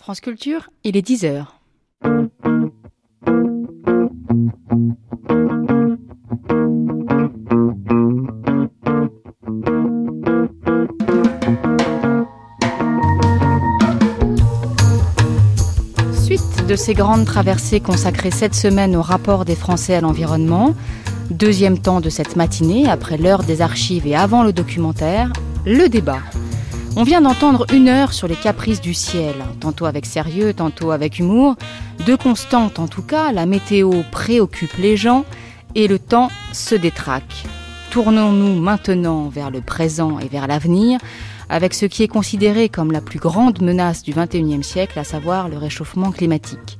France Culture, il est 10h. Suite de ces grandes traversées consacrées cette semaine au rapport des Français à l'environnement, deuxième temps de cette matinée, après l'heure des archives et avant le documentaire, le débat. On vient d'entendre une heure sur les caprices du ciel, tantôt avec sérieux, tantôt avec humour. Deux constantes en tout cas, la météo préoccupe les gens et le temps se détraque. Tournons-nous maintenant vers le présent et vers l'avenir avec ce qui est considéré comme la plus grande menace du XXIe siècle, à savoir le réchauffement climatique.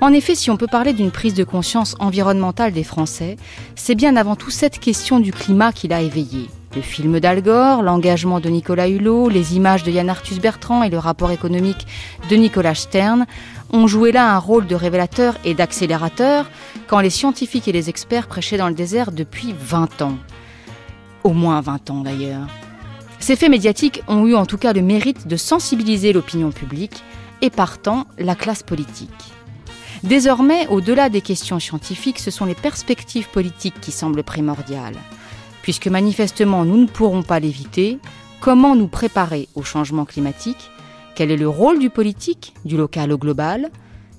En effet, si on peut parler d'une prise de conscience environnementale des Français, c'est bien avant tout cette question du climat qui l'a éveillé. Le film d'Al Gore, l'engagement de Nicolas Hulot, les images de Yann Arthus Bertrand et le rapport économique de Nicolas Stern ont joué là un rôle de révélateur et d'accélérateur quand les scientifiques et les experts prêchaient dans le désert depuis 20 ans. Au moins 20 ans d'ailleurs. Ces faits médiatiques ont eu en tout cas le mérite de sensibiliser l'opinion publique et partant la classe politique. Désormais, au-delà des questions scientifiques, ce sont les perspectives politiques qui semblent primordiales. Puisque manifestement nous ne pourrons pas l'éviter, comment nous préparer au changement climatique? Quel est le rôle du politique, du local au global?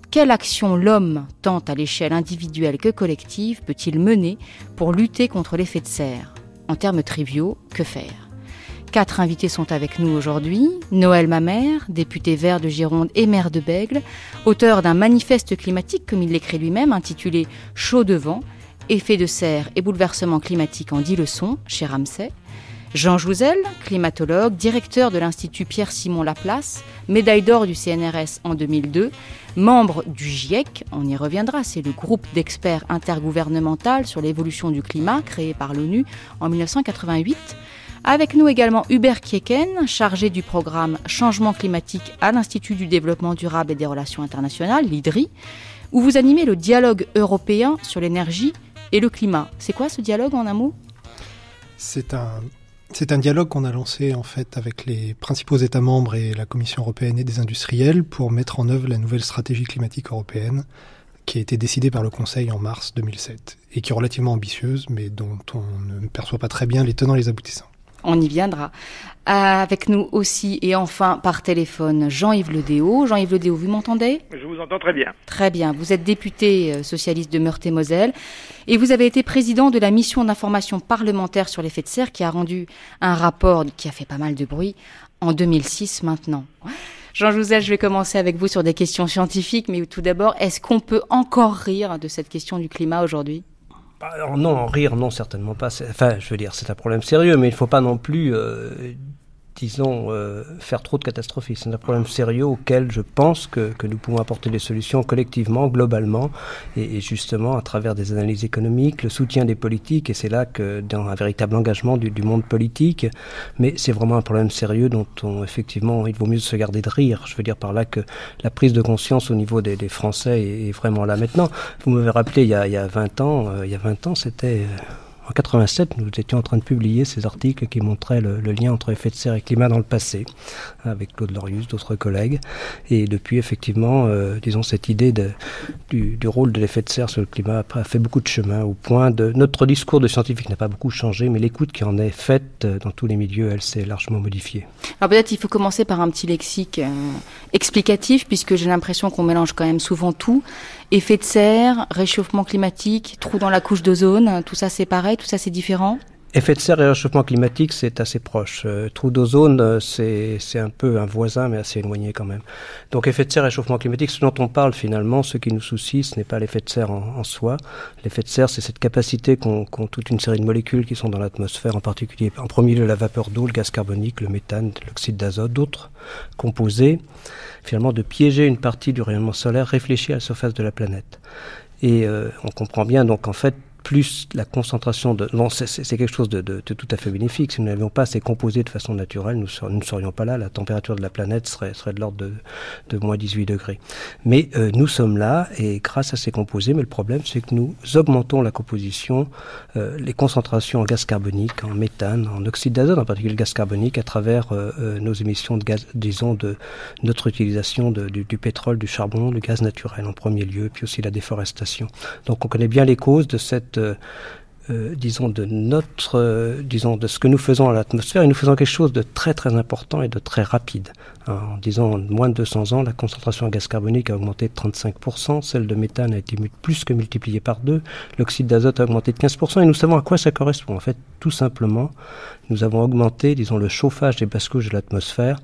Quelle action l'homme, tant à l'échelle individuelle que collective, peut-il mener pour lutter contre l'effet de serre? En termes triviaux, que faire? Quatre invités sont avec nous aujourd'hui. Noël Mamère, député vert de Gironde et maire de Bègle, auteur d'un manifeste climatique, comme il l'écrit lui-même, intitulé Chaud de vent, effet de serre et bouleversement climatique en dix leçons, chez Ramsay. Jean Jouzel, climatologue, directeur de l'Institut Pierre-Simon Laplace, médaille d'or du CNRS en 2002, membre du GIEC, on y reviendra, c'est le groupe d'experts intergouvernemental sur l'évolution du climat créé par l'ONU en 1988. Avec nous également Hubert Kieken, chargé du programme Changement climatique à l'Institut du développement durable et des relations internationales, l'IDRI, où vous animez le dialogue européen sur l'énergie et le climat. C'est quoi ce dialogue en un mot? C'est un dialogue qu'on a lancé en fait avec les principaux États membres et la Commission européenne et des industriels pour mettre en œuvre la nouvelle stratégie climatique européenne qui a été décidée par le Conseil en mars 2007 et qui est relativement ambitieuse mais dont on ne perçoit pas très bien les tenants et les aboutissants on y viendra. Avec nous aussi et enfin par téléphone Jean-Yves Ledéo. Jean-Yves Ledéo, vous m'entendez? Je vous entends très bien. Très bien. Vous êtes député euh, socialiste de Meurthe-et-Moselle et vous avez été président de la mission d'information parlementaire sur l'effet de serre qui a rendu un rapport qui a fait pas mal de bruit en 2006 maintenant. Jean Jouzel, je vais commencer avec vous sur des questions scientifiques, mais tout d'abord, est-ce qu'on peut encore rire de cette question du climat aujourd'hui? Non, rire, non, certainement pas. Enfin, je veux dire, c'est un problème sérieux, mais il ne faut pas non plus euh, disons, euh, faire trop de catastrophisme. C'est un problème sérieux auquel je pense que, que, nous pouvons apporter des solutions collectivement, globalement, et, et, justement à travers des analyses économiques, le soutien des politiques, et c'est là que dans un véritable engagement du, du monde politique, mais c'est vraiment un problème sérieux dont on, effectivement, il vaut mieux se garder de rire. Je veux dire par là que la prise de conscience au niveau des, des Français est, est, vraiment là maintenant. Vous m'avez rappelé il y a, il y a 20 ans, euh, il y a 20 ans, c'était... Euh, en 87, nous étions en train de publier ces articles qui montraient le, lien entre effet de serre et climat dans le passé, avec Claude Lorius, d'autres collègues. Et depuis, effectivement, euh, disons, cette idée du, rôle de l'effet de serre sur le climat a fait beaucoup de chemin, au point de... Notre discours de scientifique n'a pas beaucoup changé, mais l'écoute qui en est faite dans tous les milieux, elle s'est largement modifiée. Alors peut-être il faut commencer par un petit lexique euh, explicatif, puisque j'ai l'impression qu'on mélange quand même souvent tout. Effet de serre, réchauffement climatique, trou dans la couche d'ozone, tout ça c'est pareil, tout ça c'est différent Effet de serre et réchauffement climatique, c'est assez proche. Euh, trou d'ozone, euh, c'est un peu un voisin, mais assez éloigné quand même. Donc effet de serre et réchauffement climatique, ce dont on parle finalement, ce qui nous soucie, ce n'est pas l'effet de serre en, soi. L'effet de serre, c'est cette capacité qu'ont qu toute une série de molécules qui sont dans l'atmosphère, en particulier en premier lieu la vapeur d'eau, le gaz carbonique, le méthane, l'oxyde d'azote, d'autres composés, finalement de piéger une partie du rayonnement solaire réfléchi à la surface de la planète. Et euh, on comprend bien donc en fait plus la concentration de... Bon, c'est quelque chose de, de, de, tout à fait bénéfique. Si nous n'avions pas ces composés de façon naturelle, nous, ne serions pas là. La température de la planète serait, serait de l'ordre de, de moins 18 degrés. Mais euh, nous sommes là et grâce à ces composés, mais le problème c'est que nous augmentons la composition, euh, les concentrations en gaz carbonique, en méthane, en oxyde d'azote, en particulier le gaz carbonique, à travers euh, euh nos émissions de gaz, disons, de notre utilisation du, du pétrole, du charbon, du gaz naturel en premier lieu, puis aussi la déforestation. Donc on connaît bien les causes de cette euh, euh, disons de notre, euh, disons de ce que nous faisons à l'atmosphère, et nous faisons quelque chose de très très important et de très rapide. En disant moins de 200 ans, la concentration en gaz carbonique a augmenté de 35%, celle de méthane a été plus que multipliée par deux, l'oxyde d'azote a augmenté de 15%, et nous savons à quoi ça correspond. En fait, tout simplement, nous avons augmenté, disons, le chauffage des basses couches de l'atmosphère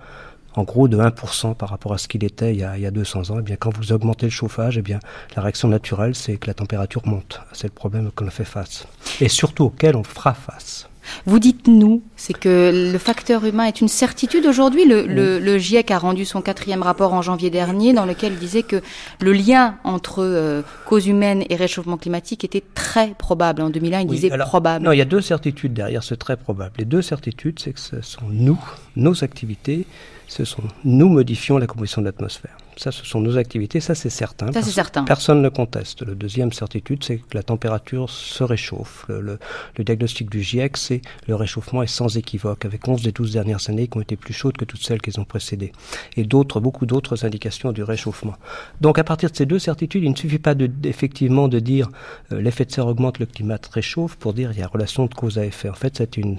en gros de 1% par rapport à ce qu'il était il y, a, il y a 200 ans, et eh bien quand vous augmentez le chauffage, et eh bien la réaction naturelle, c'est que la température monte. C'est le problème qu'on fait face. Et surtout auquel on fera face. Vous dites nous, c'est que le facteur humain est une certitude aujourd'hui. Le, oui. le, le, GIEC a rendu son quatrième rapport en janvier dernier dans lequel il disait que le lien entre euh, cause humaine et réchauffement climatique était très probable. En 2001, il oui, disait alors, probable. Non, il y a deux certitudes derrière ce très probable. Les deux certitudes, c'est que ce sont nous, nos activités, ce sont nous modifions la composition de l'atmosphère. Ça, ce sont nos activités, ça c'est certain. Ça c'est certain. Personne ne conteste. Le deuxième certitude, c'est que la température se réchauffe. Le, le, le diagnostic du GIEC, c'est le réchauffement est sans équivoque, avec 11 des 12 dernières années qui ont été plus chaudes que toutes celles qui ont précédé. Et d'autres, beaucoup d'autres indications du réchauffement. Donc à partir de ces deux certitudes, il ne suffit pas de, effectivement de dire euh, l'effet de serre augmente, le climat réchauffe, pour dire il y a relation de cause à effet. En fait, c'est une,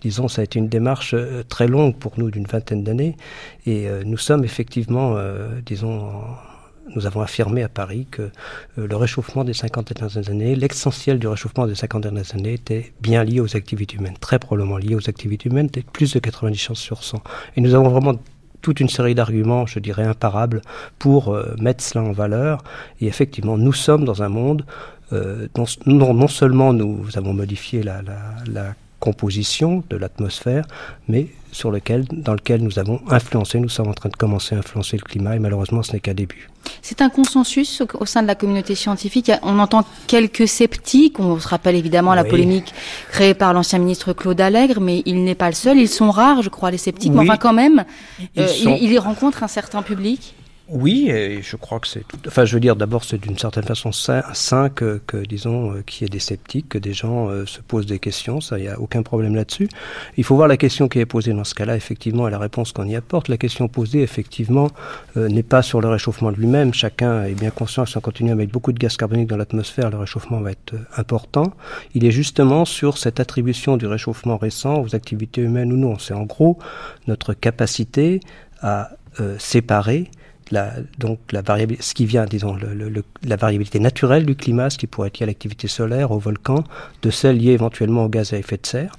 disons, ça a été une démarche euh, très longue pour nous d'une vingtaine d'années, et euh, nous sommes effectivement, nous avons affirmé à Paris que euh, le réchauffement des 50 dernières années, l'essentiel du réchauffement des 50 dernières années était bien lié aux activités humaines, très probablement lié aux activités humaines, plus de 90 chances sur 100. Et nous avons vraiment toute une série d'arguments, je dirais, imparables pour euh, mettre cela en valeur. Et effectivement, nous sommes dans un monde euh, dont non, seulement nous avons modifié la, la composition de l'atmosphère, mais sur lequel, dans lequel nous avons influencé, nous sommes en train de commencer à influencer le climat et malheureusement ce n'est qu'un début. C'est un consensus au, au, sein de la communauté scientifique. On entend quelques sceptiques. On se rappelle évidemment oui. la polémique créée par l'ancien ministre Claude Allègre, mais il n'est pas le seul. Ils sont rares, je crois, les sceptiques. Oui. Mais enfin, quand même, ils, euh, sont... il, il rencontre un certain public. Oui, et je crois que c'est tout. Enfin, je veux dire, d'abord, c'est d'une certaine façon sain, que, disons, euh, qu'il y ait des sceptiques, que des gens euh, se posent des questions. Ça, il n'y a aucun problème là-dessus. Il faut voir la question qui est posée dans ce cas-là, effectivement, et la réponse qu'on y apporte. La question posée, effectivement, euh, n'est pas sur le réchauffement lui-même. Chacun est bien conscient que si on continue à mettre beaucoup de gaz carbonique dans l'atmosphère, le réchauffement va être important. Il est justement sur cette attribution du réchauffement récent aux activités humaines ou non. C'est en gros notre capacité à séparer donc la variabilité, ce qui vient, disons, la variabilité naturelle du climat, ce qui pourrait être lié à l'activité solaire, au volcan, de celle liée éventuellement au gaz à effet de serre.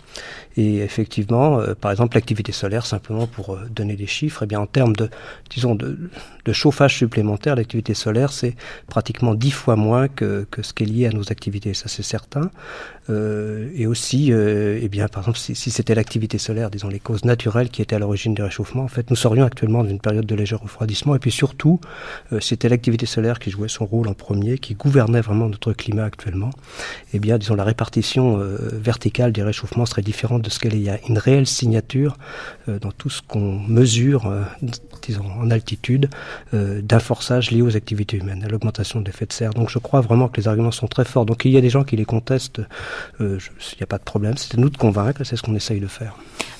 Et effectivement, euh, par exemple, l'activité solaire, simplement pour euh, donner des chiffres, eh bien, en termes de, disons, de, chauffage supplémentaire, l'activité solaire, c'est pratiquement dix fois moins que, que, ce qui est lié à nos activités, ça c'est certain. Euh, et aussi, eh bien, par exemple, si, si c'était l'activité solaire, disons, les causes naturelles qui étaient à l'origine du réchauffement, en fait, nous serions actuellement dans une période de léger refroidissement. Et puis surtout, euh, c'était l'activité solaire qui jouait son rôle en premier, qui gouvernait vraiment notre climat actuellement. Eh bien, disons, la répartition euh, verticale des réchauffements serait différente de ce qu'elle est. Il y a une réelle signature euh, dans tout ce qu'on mesure, disons, en altitude, d'un forçage lié aux activités humaines, à l'augmentation de l'effet de serre. Donc je crois vraiment que les arguments sont très forts. Donc il y a des gens qui les contestent, il n'y a pas de problème, c'est à nous de convaincre, c'est ce qu'on essaye de faire.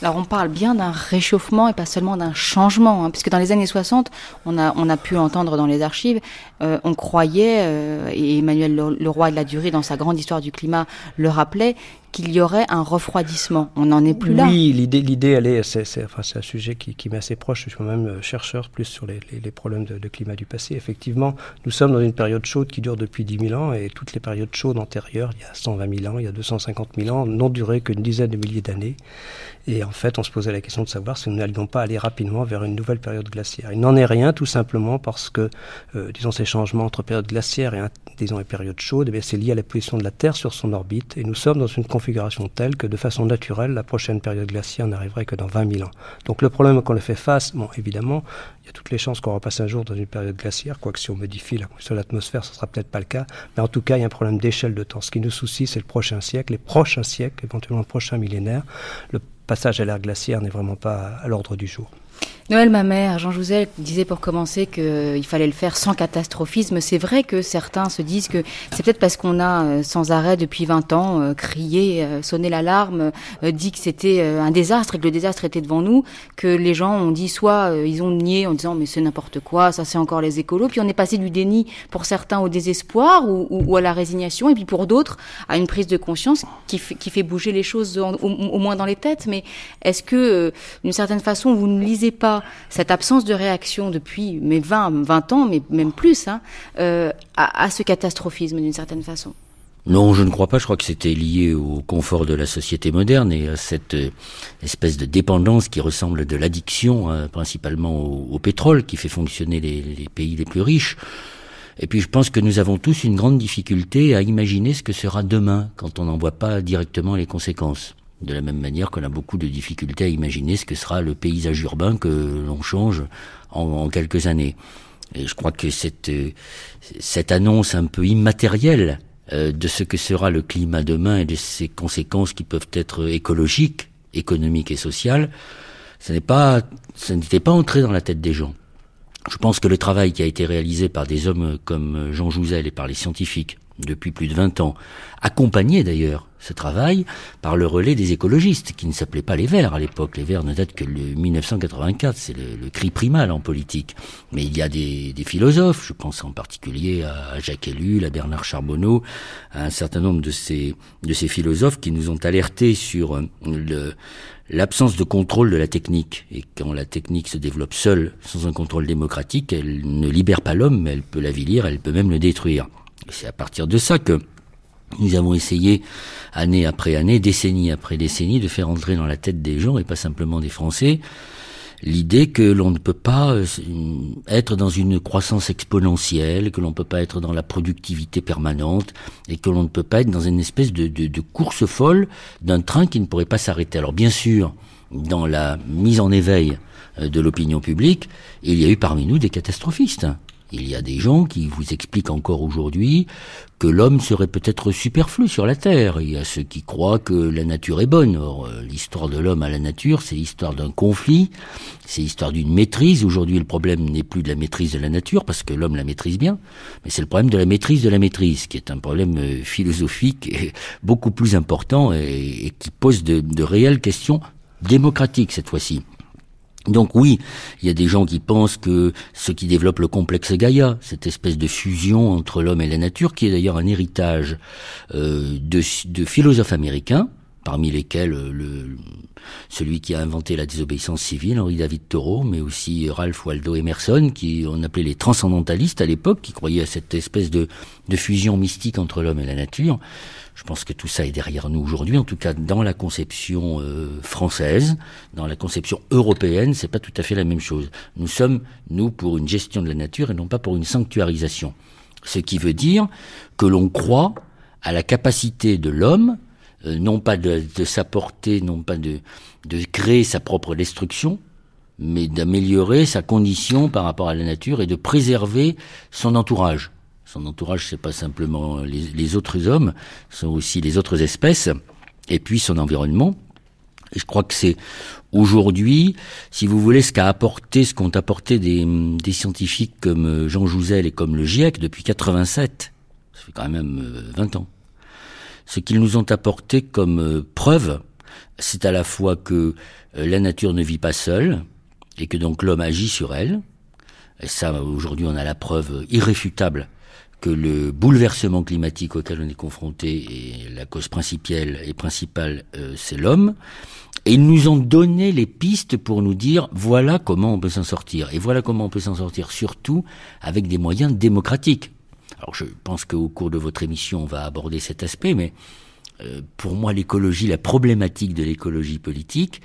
Alors on parle bien d'un réchauffement et pas seulement d'un changement, hein, puisque dans les années 60, on a, on a pu entendre dans les archives, euh, on croyait, euh, et Emmanuel Leroy de la Durée, dans sa grande histoire du climat, le rappelait, qu'il y aurait un refroidissement. On n'en est plus là. Oui, l'idée, l'idée, elle est, c'est, enfin, c'est un sujet qui, m'est assez proche. Je suis moi-même chercheur plus sur les, problèmes de, de, climat du passé. Effectivement, nous sommes dans une période chaude qui dure depuis 10 000 ans et toutes les périodes chaudes antérieures, il y a 120 000 ans, il y a 250 000 ans, n'ont duré qu'une dizaine de milliers d'années. Et en fait, on se posait la question de savoir si nous n'allions pas aller rapidement vers une nouvelle période glaciaire. Il n'en est rien, tout simplement parce que, euh, disons, ces changements entre période glaciaire et disons les périodes chaudes, eh c'est lié à la position de la Terre sur son orbite, et nous sommes dans une configuration telle que de façon naturelle, la prochaine période glaciaire n'arriverait que dans 20 000 ans. Donc le problème qu'on le fait face, bon, évidemment, il y a toutes les chances qu'on repasse un jour dans une période glaciaire, quoique si on modifie la condition de l'atmosphère, ce sera peut-être pas le cas, mais en tout cas, il y a un problème d'échelle de temps. Ce qui nous soucie, c'est le prochain siècle, les prochains siècles, éventuellement le prochain millénaire. Le passage à l'ère glaciaire n'est vraiment pas à l'ordre du jour. Noël ma mère, Jean Jouzel disait pour commencer qu'il fallait le faire sans catastrophisme. C'est vrai que certains se disent que c'est peut-être parce qu'on a euh, sans arrêt depuis 20 ans euh, crié, euh, sonné l'alarme, dit que c'était un désastre et que le désastre était devant nous, que les gens ont dit soit ils ont nié en disant mais c'est n'importe quoi, ça c'est encore les écolos, puis on est passé du déni pour certains au désespoir ou, à la résignation, et puis pour d'autres à une prise de conscience qui, fait bouger les choses au, moins dans les têtes. Mais est-ce que d'une certaine façon vous ne lisez pas cette absence de réaction depuis mais 20, 20 ans, mais même plus, hein, euh, à, ce catastrophisme d'une certaine façon non, je ne crois pas. Je crois que c'était lié au confort de la société moderne et à cette euh, espèce de dépendance qui ressemble de l'addiction, hein, principalement au, pétrole, qui fait fonctionner les, les, pays les plus riches. Et puis je pense que nous avons tous une grande difficulté à imaginer ce que sera demain quand on n'en voit pas directement les conséquences. De la même manière qu'on a beaucoup de difficultés à imaginer ce que sera le paysage urbain que l'on change en, quelques années. Et je crois que cette, cette annonce un peu immatérielle euh, de ce que sera le climat demain et de ses conséquences qui peuvent être écologiques, économiques et sociales, ça n'était pas entré dans la tête des gens. Je pense que le travail qui a été réalisé par des hommes comme Jean Jouzel et par les scientifiques depuis plus de 20 ans, accompagné d'ailleurs ce travail par le relais des écologistes, qui ne s'appelaient pas les Verts à l'époque. Les Verts ne datent que de 1984, c'est le, cri primal en politique. Mais il y a des, philosophes, je pense en particulier à Jacques Ellul, à Bernard Charbonneau, à un certain nombre de ces, philosophes qui nous ont alertés sur le, l'absence de contrôle de la technique. Et quand la technique se développe seule, sans un contrôle démocratique, elle ne libère pas l'homme, mais elle peut l'avilir, elle peut même le détruire. C'est à partir de ça que nous avons essayé, année après année, décennie après décennie, de faire entrer dans la tête des gens, et pas simplement des Français, l'idée que l'on ne peut pas euh, être dans une croissance exponentielle, que l'on ne peut pas être dans la productivité permanente, et que l'on ne peut pas être dans une espèce de, de course folle d'un train qui ne pourrait pas s'arrêter. Alors bien sûr, dans la mise en éveil euh, de l'opinion publique, il y a eu parmi nous des catastrophistes. Il y a des gens qui vous expliquent encore aujourd'hui que l'homme serait peut-être superflu sur la Terre. Il y a ceux qui croient que la nature est bonne. Or, euh, l'histoire de l'homme à la nature, c'est l'histoire d'un conflit, c'est l'histoire d'une maîtrise. Aujourd'hui, le problème n'est plus de la maîtrise de la nature, parce que l'homme la maîtrise bien, mais c'est le problème de la maîtrise de la maîtrise, qui est un problème euh, philosophique et beaucoup plus important et, qui pose de réelles questions démocratiques cette fois-ci. Donc oui, il y a des gens qui pensent que ce qui développe le complexe Gaïa, cette espèce de fusion entre l'homme et la nature, qui est d'ailleurs un héritage euh, de, de, philosophes américains, parmi lesquels euh, celui qui a inventé la désobéissance civile, Henri David Thoreau, mais aussi Ralph Waldo Emerson, qui on appelait les transcendantalistes à l'époque, qui croyaient à cette espèce de, fusion mystique entre l'homme et la nature. Je pense que tout ça est derrière nous aujourd'hui, en tout cas dans la conception euh, française, dans la conception européenne, c'est pas tout à fait la même chose. Nous sommes nous pour une gestion de la nature et non pas pour une sanctuarisation. Ce qui veut dire que l'on croit à la capacité de l'homme, non pas de, de s'apporter, non pas de, de créer sa propre destruction, mais d'améliorer sa condition par rapport à la nature et de préserver son entourage. Son entourage, c'est pas simplement les, autres hommes, sont aussi les autres espèces, et puis son environnement. Et je crois que c'est aujourd'hui, si vous voulez, ce qu'a apporté, ce qu'ont apporté des, des, scientifiques comme Jean Jouzel et comme le GIEC depuis 87, ça fait quand même 20 euh, ans. Ce qu'ils nous ont apporté comme euh, preuve, c'est à la fois que euh, la nature ne vit pas seule, et que donc l'homme agit sur elle. Et ça, aujourd'hui, on a la preuve irréfutable que le bouleversement climatique auquel on est confronté et la cause principale et principale, euh, c'est l'homme. Et ils nous ont donné les pistes pour nous dire voilà comment on peut s'en sortir. Et voilà comment on peut s'en sortir surtout avec des moyens démocratiques. Alors je pense qu'au cours de votre émission, on va aborder cet aspect, mais euh, pour moi, l'écologie, la problématique de l'écologie politique,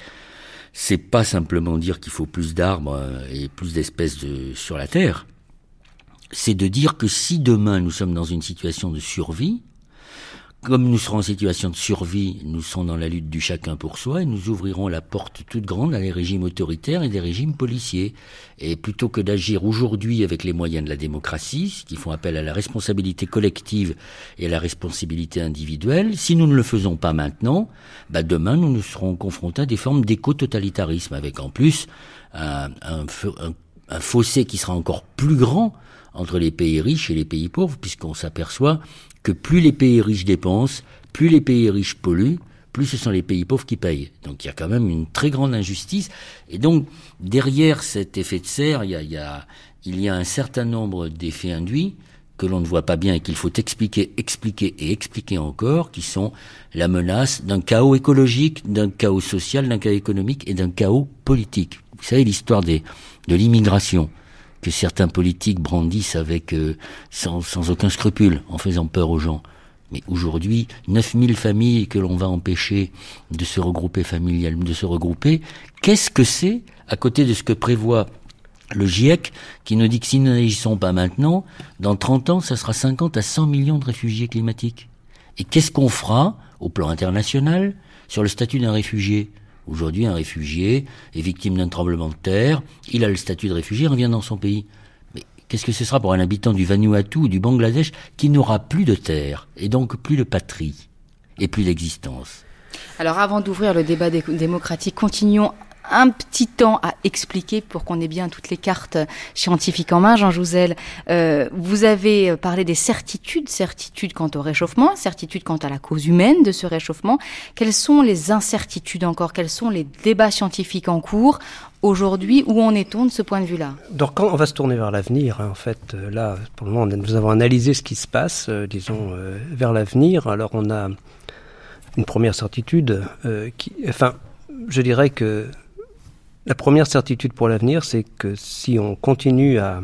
c'est pas simplement dire qu'il faut plus d'arbres euh, et plus d'espèces sur la Terre. C'est de dire que si demain nous sommes dans une situation de survie, comme nous serons en situation de survie, nous serons dans la lutte du chacun pour soi et nous ouvrirons la porte toute grande à des régimes autoritaires et des régimes policiers. Et plutôt que d'agir aujourd'hui avec les moyens de la démocratie, qui font appel à la responsabilité collective et à la responsabilité individuelle, si nous ne le faisons pas maintenant, bah demain nous nous serons confrontés à des formes d'éco-totalitarisme, avec en plus un fossé qui sera encore plus grand entre les pays riches et les pays pauvres, puisqu'on s'aperçoit que plus les pays riches dépensent, plus les pays riches polluent, plus ce sont les pays pauvres qui payent. Donc il y a quand même une très grande injustice. Et donc derrière cet effet de serre, il y a, il y a, il y a un certain nombre d'effets induits que l'on ne voit pas bien et qu'il faut expliquer, expliquer et expliquer encore, qui sont la menace d'un chaos écologique, d'un chaos social, d'un chaos économique et d'un chaos politique. Vous savez l'histoire de l'immigration que certains politiques brandissent avec euh, sans, aucun scrupule, en faisant peur aux gens. Mais aujourd'hui, 9000 familles que l'on va empêcher de se regrouper familialement, de se regrouper, qu'est-ce que c'est à côté de ce que prévoit le GIEC qui nous dit que si nous n'agissons pas maintenant, dans 30 ans, ça sera 50 à 100 millions de réfugiés climatiques. Et qu'est-ce qu'on fera au plan international sur le statut d'un réfugié? Aujourd'hui, un réfugié est victime d'un tremblement de terre, il a le statut de réfugié, revient dans son pays. Mais qu'est-ce que ce sera pour un habitant du Vanuatu ou du Bangladesh qui n'aura plus de terre, et donc plus de patrie, et plus d'existence? Alors avant d'ouvrir le débat démocratique, continuons un petit temps à expliquer pour qu'on ait bien toutes les cartes scientifiques en main. Jean Jouzel, euh, vous avez parlé des certitudes, certitudes quant au réchauffement, certitudes quant à la cause humaine de ce réchauffement. Quelles sont les incertitudes encore? Quels sont les débats scientifiques en cours aujourd'hui? Où en est-on de ce point de vue-là? Donc quand on va se tourner vers l'avenir, hein, en fait, euh, là, pour le moment, nous avons analysé ce qui se passe, euh, disons, euh, vers l'avenir. Alors on a une première certitude euh, qui, enfin, je dirais que la première certitude pour l'avenir, c'est que si on continue à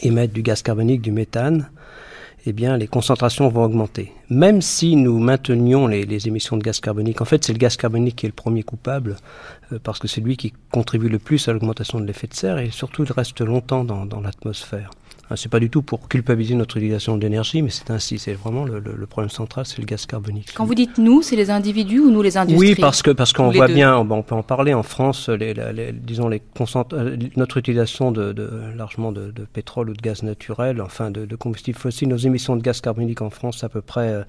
émettre du gaz carbonique, du méthane, eh bien, les concentrations vont augmenter. Même si nous maintenions les, émissions de gaz carbonique, en fait, c'est le gaz carbonique qui est le premier coupable, euh, parce que c'est lui qui contribue le plus à l'augmentation de l'effet de serre et surtout il reste longtemps dans l'atmosphère. C'est pas du tout pour culpabiliser notre utilisation d'énergie, mais c'est ainsi. C'est vraiment le, le, le, problème central, c'est le gaz carbonique. Quand vous dites nous, c'est les individus ou nous les industries Oui, parce que parce qu'on voit deux. bien, on peut en parler en France. Les, les, disons les notre utilisation de, de largement de, de, pétrole ou de gaz naturel, enfin de, de combustibles fossiles, nos émissions de gaz carbonique en France, à peu près. Euh,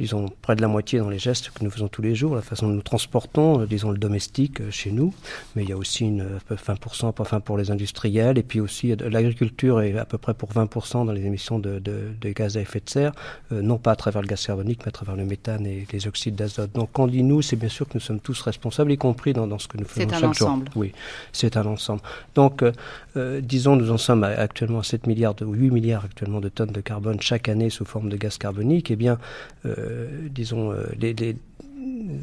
disons, près de la moitié dans les gestes que nous faisons tous les jours, la façon dont nous transportons, euh, disons, le domestique euh, chez nous, mais il y a aussi une, 20% enfin pour les industriels, et puis aussi euh, l'agriculture est à peu près pour 20% dans les émissions de, de, de, gaz à effet de serre, euh, non pas à travers le gaz carbonique, mais à travers le méthane et les oxydes d'azote. Donc quand on dit nous, c'est bien sûr que nous sommes tous responsables, y compris dans, dans ce que nous faisons chaque ensemble. jour. Oui, c'est un ensemble. Donc, euh, disons, nous en sommes actuellement à 7 milliards, de, 8 milliards actuellement de tonnes de carbone chaque année sous forme de gaz carbonique, eh bien, euh, disons, euh, les,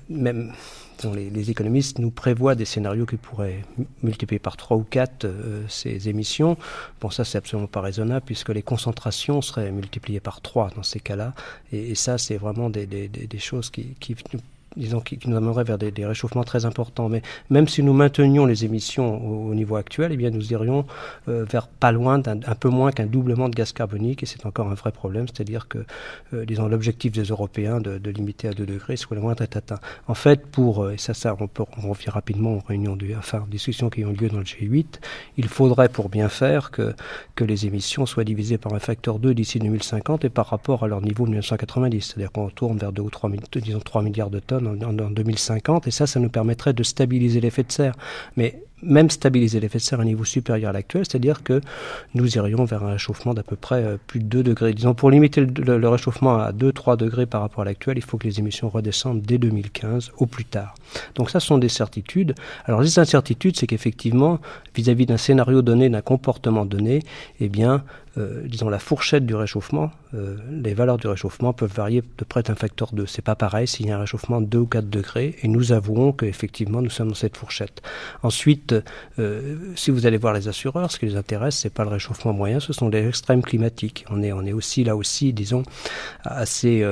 même disons, les, économistes nous prévoient des scénarios qui pourraient multiplier par 3 ou 4 euh, ces émissions. Bon, ça, c'est absolument pas raisonnable puisque les concentrations seraient multipliées par 3 dans ces cas-là. Et, et ça, c'est vraiment des, des, des, choses qui, qui disons, qui, nous amènerait vers des, réchauffements très importants. Mais même si nous maintenions les émissions au, au niveau actuel, eh bien, nous irions euh, vers pas loin d'un un peu moins qu'un doublement de gaz carbonique, et c'est encore un vrai problème, c'est-à-dire que, euh, disons, l'objectif des Européens de, limiter à 2 degrés soit le moins être atteint. En fait, pour, euh, et ça, ça, on revient rapidement aux réunions, de, enfin, aux discussions qui ont lieu dans le G8, il faudrait, pour bien faire, que, que les émissions soient divisées par un facteur 2 d'ici 2050 et par rapport à leur niveau de 1990, c'est-à-dire qu'on tourne vers 2 ou 3, disons, 3 milliards de tonnes en, en, en 2050, et ça, ça nous permettrait de stabiliser l'effet de serre. Mais même stabiliser l'effet de serre à un niveau supérieur à l'actuel, c'est-à-dire que nous irions vers un réchauffement d'à peu près euh, plus de 2 degrés. Disons, pour limiter le, le, réchauffement à 2-3 degrés par rapport à l'actuel, il faut que les émissions redescendent dès 2015 au plus tard. Donc ça, ce sont des certitudes. Alors les incertitudes, c'est qu'effectivement, vis-à-vis d'un scénario donné, d'un comportement donné, eh bien, disons, la fourchette du réchauffement, euh, les valeurs du réchauffement peuvent varier de près d'un facteur 2. C'est pas pareil s'il y a un réchauffement de 2 ou 4 degrés, et nous avouons qu'effectivement, nous sommes dans cette fourchette. Ensuite, euh, si vous allez voir les assureurs, ce qui les intéresse, c'est pas le réchauffement moyen, ce sont les extrêmes climatiques. On est, on est aussi là aussi, disons, assez...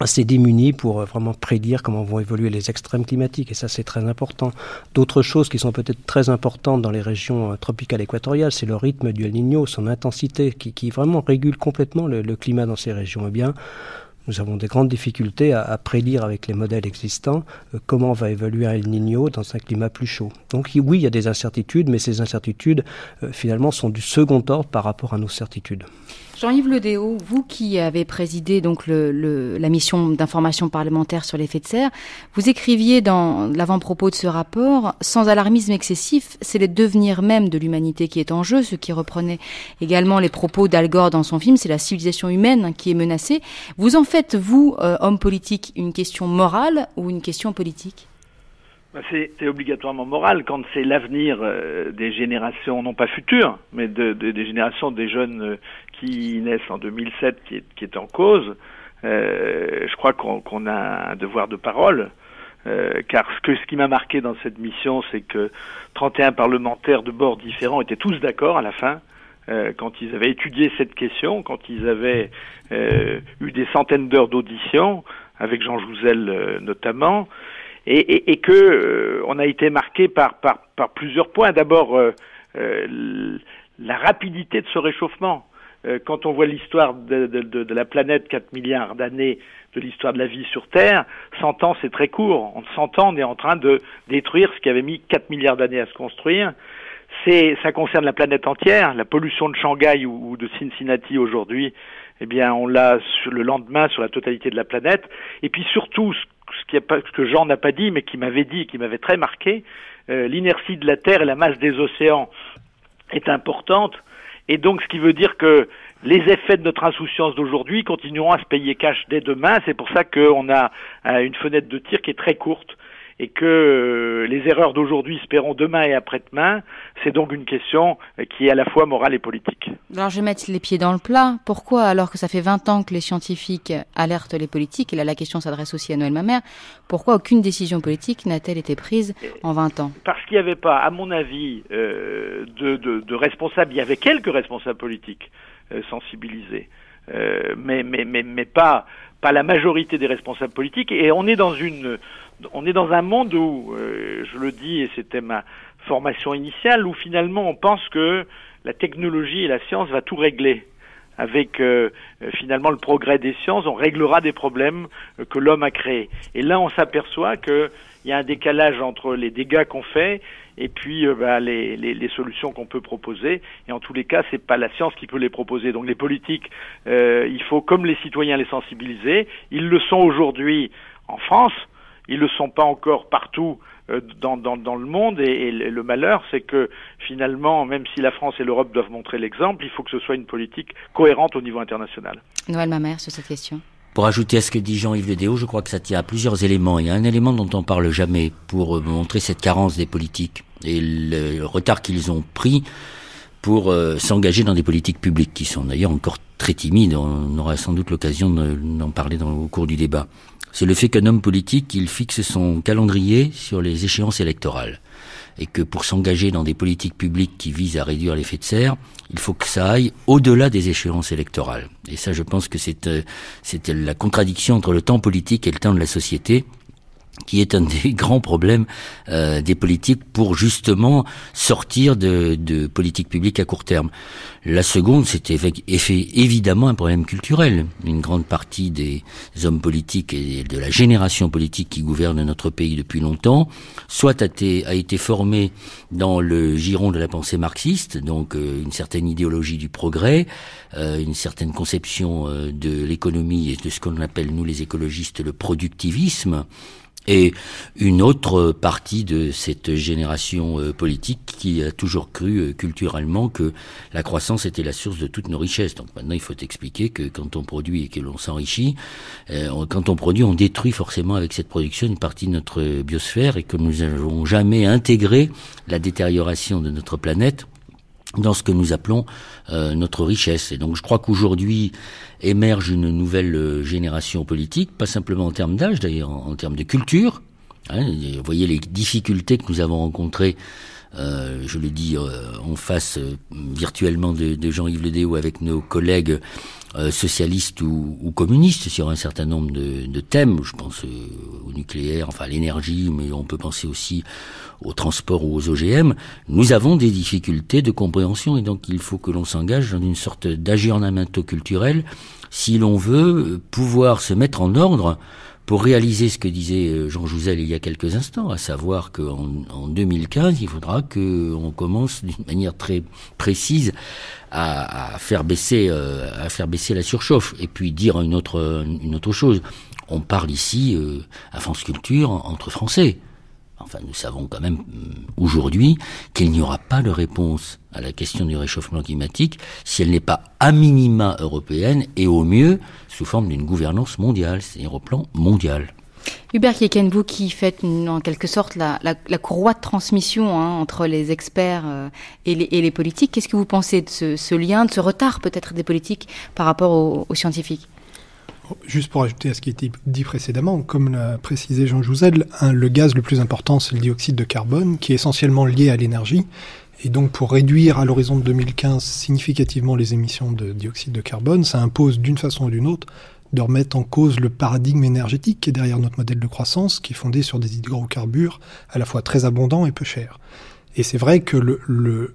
Euh, assez démunis pour vraiment prédire comment vont évoluer les extrêmes climatiques, et ça c'est très important. D'autres choses qui sont peut-être très importantes dans les régions tropicales équatoriales, c'est le rythme du El Niño, son intensité, qui, qui vraiment régule complètement le, climat dans ces régions. Eh bien, nous avons des grandes difficultés à, prédire avec les modèles existants euh, comment va évoluer El Niño dans un climat plus chaud. Donc oui, il y a des incertitudes, mais ces incertitudes euh, finalement sont du second ordre par rapport à nos certitudes. Jean-Yves Ledéo, vous qui avez présidé donc le, la mission d'information parlementaire sur l'effet de serre, vous écriviez dans l'avant-propos de ce rapport Sans alarmisme excessif, c'est le devenir même de l'humanité qui est en jeu, ce qui reprenait également les propos d'Al Gore dans son film, c'est la civilisation humaine qui est menacée. Vous en faites, vous, euh, homme politique, une question morale ou une question politique? C'est obligatoirement moral quand c'est l'avenir euh, des générations, non pas futures, mais de, de, des générations des jeunes euh, qui naissent en 2007 qui est, qui est en cause. Euh, je crois qu'on qu a un devoir de parole. Euh, car ce, qui m'a marqué dans cette mission, c'est que 31 parlementaires de bords différents étaient tous d'accord à la fin, euh, quand ils avaient étudié cette question, quand ils avaient eu des centaines d'heures d'audition, avec Jean Jouzel notamment, et, et, a été marqué par, plusieurs points. D'abord, la rapidité de ce réchauffement. Euh, quand on voit l'histoire de, la planète, 4 milliards d'années de l'histoire de la vie sur Terre, 100 ans c'est très court. En 100 ans, on est en train de détruire ce qui avait mis 4 milliards d'années à se construire. C'est, ça concerne la planète entière. La pollution de Shanghai ou, de Cincinnati aujourd'hui, eh bien, on l'a sur le lendemain sur la totalité de la planète. Et puis surtout, ce que Jean n'a pas dit, mais qui m'avait dit, qui m'avait très marqué, euh, l'inertie de la Terre et la masse des océans est importante. Et donc, ce qui veut dire que les effets de notre insouciance d'aujourd'hui continueront à se payer cash dès demain. C'est pour ça qu'on a une fenêtre de tir qui est très courte et que euh, les erreurs d'aujourd'hui se paieront demain et après-demain, c'est donc une question qui est à la fois morale et politique. Alors je vais mettre les pieds dans le plat. Pourquoi, alors que ça fait 20 ans que les scientifiques alertent les politiques, et là la question s'adresse aussi à Noël Mamère, pourquoi aucune décision politique n'a-t-elle été prise en 20 ans? Parce qu'il n'y avait pas, à mon avis, euh, de, de, de responsables, il y avait quelques responsables politiques euh, sensibilisés, euh, mais, mais, mais, mais pas, pas la majorité des responsables politiques, et on est dans une on est dans un monde où, euh, je le dis, et c'était ma formation initiale, où finalement on pense que la technologie et la science va tout régler. Avec euh, finalement le progrès des sciences, on réglera des problèmes euh, que l'homme a créés. Et là, on s'aperçoit qu'il y a un décalage entre les dégâts qu'on fait et puis euh, bah, les, les, les, solutions qu'on peut proposer. Et en tous les cas, c'est pas la science qui peut les proposer. Donc les politiques, euh, il faut, comme les citoyens, les sensibiliser. Ils le sont aujourd'hui en France ils ne le sont pas encore partout euh, dans, dans, dans, le monde et, et le malheur, c'est que finalement, même si la France et l'Europe doivent montrer l'exemple, il faut que ce soit une politique cohérente au niveau international. Noël Mamère, sur cette question. Pour ajouter à ce que dit Jean-Yves Ledéo, je crois que ça tient à plusieurs éléments. Il y a un élément dont on parle jamais pour montrer cette carence des politiques et le retard qu'ils ont pris pour euh, s'engager dans des politiques publiques qui sont d'ailleurs encore très timides. On aura sans doute l'occasion d'en parler dans, au cours du débat c'est le fait qu'un homme politique, il fixe son calendrier sur les échéances électorales. Et que pour s'engager dans des politiques publiques qui visent à réduire l'effet de serre, il faut que ça aille au-delà des échéances électorales. Et ça, je pense que c'est euh, la contradiction entre le temps politique et le temps de la société qui est un des grands problèmes euh, des politiques pour justement sortir de, de politiques publiques à court terme. La seconde, c'est évidemment un problème culturel. Une grande partie des hommes politiques et de la génération politique qui gouverne notre pays depuis longtemps, soit a été, a été formée dans le giron de la pensée marxiste, donc euh, une certaine idéologie du progrès, euh, une certaine conception euh, de l'économie et de ce qu'on appelle nous les écologistes le productivisme, et une autre partie de cette génération euh, politique qui a toujours cru euh, culturellement que la croissance était la source de toutes nos richesses. Donc maintenant, il faut expliquer que quand on produit et que l'on s'enrichit, euh, quand on produit, on détruit forcément avec cette production une partie de notre biosphère et que nous n'avons jamais intégré la détérioration de notre planète dans ce que nous appelons euh, notre richesse. Et donc je crois qu'aujourd'hui émerge une nouvelle euh, génération politique, pas simplement en termes d'âge d'ailleurs, en, termes de culture. Hein, vous voyez les difficultés que nous avons rencontrées, euh, je le dis euh, en face euh, virtuellement de, de Jean-Yves Ledéo avec nos collègues euh, socialistes ou, ou, communistes sur un certain nombre de, de thèmes. Je pense au nucléaire, enfin à l'énergie, mais on peut penser aussi au transport ou aux OGM. Nous avons des difficultés de compréhension et donc il faut que l'on s'engage dans une sorte d'aggiornamento culturel si l'on veut pouvoir se mettre en ordre pour réaliser ce que disait euh, Jean Jouzel il y a quelques instants, à savoir qu'en en 2015, il faudra qu'on commence d'une manière très précise à, à faire baisser, euh, à faire baisser la surchauffe. Et puis dire une autre, une autre chose. On parle ici euh, à France Culture entre Français. Enfin, nous savons quand même aujourd'hui qu'il n'y aura pas de réponse à la question du réchauffement climatique si elle n'est pas à minima européenne et au mieux sous forme d'une gouvernance mondiale, c'est-à-dire au plan mondial. Hubert Kieken, vous qui faites en quelque sorte la, la, la courroie de transmission hein, entre les experts euh, et, les, politiques, qu'est-ce que vous pensez de ce, lien, de ce retard peut-être des politiques par rapport aux scientifiques? Juste pour ajouter à ce qui a été dit précédemment, comme l'a précisé Jean Jouzel, un, le gaz le plus important, c'est le dioxyde de carbone, qui est essentiellement lié à l'énergie. Et donc, pour réduire à l'horizon de 2015 significativement les émissions de dioxyde de carbone, ça impose d'une façon ou d'une autre de remettre en cause le paradigme énergétique qui est derrière notre modèle de croissance, qui est fondé sur des hydrocarbures à la fois très abondants et peu chers. Et c'est vrai que le, le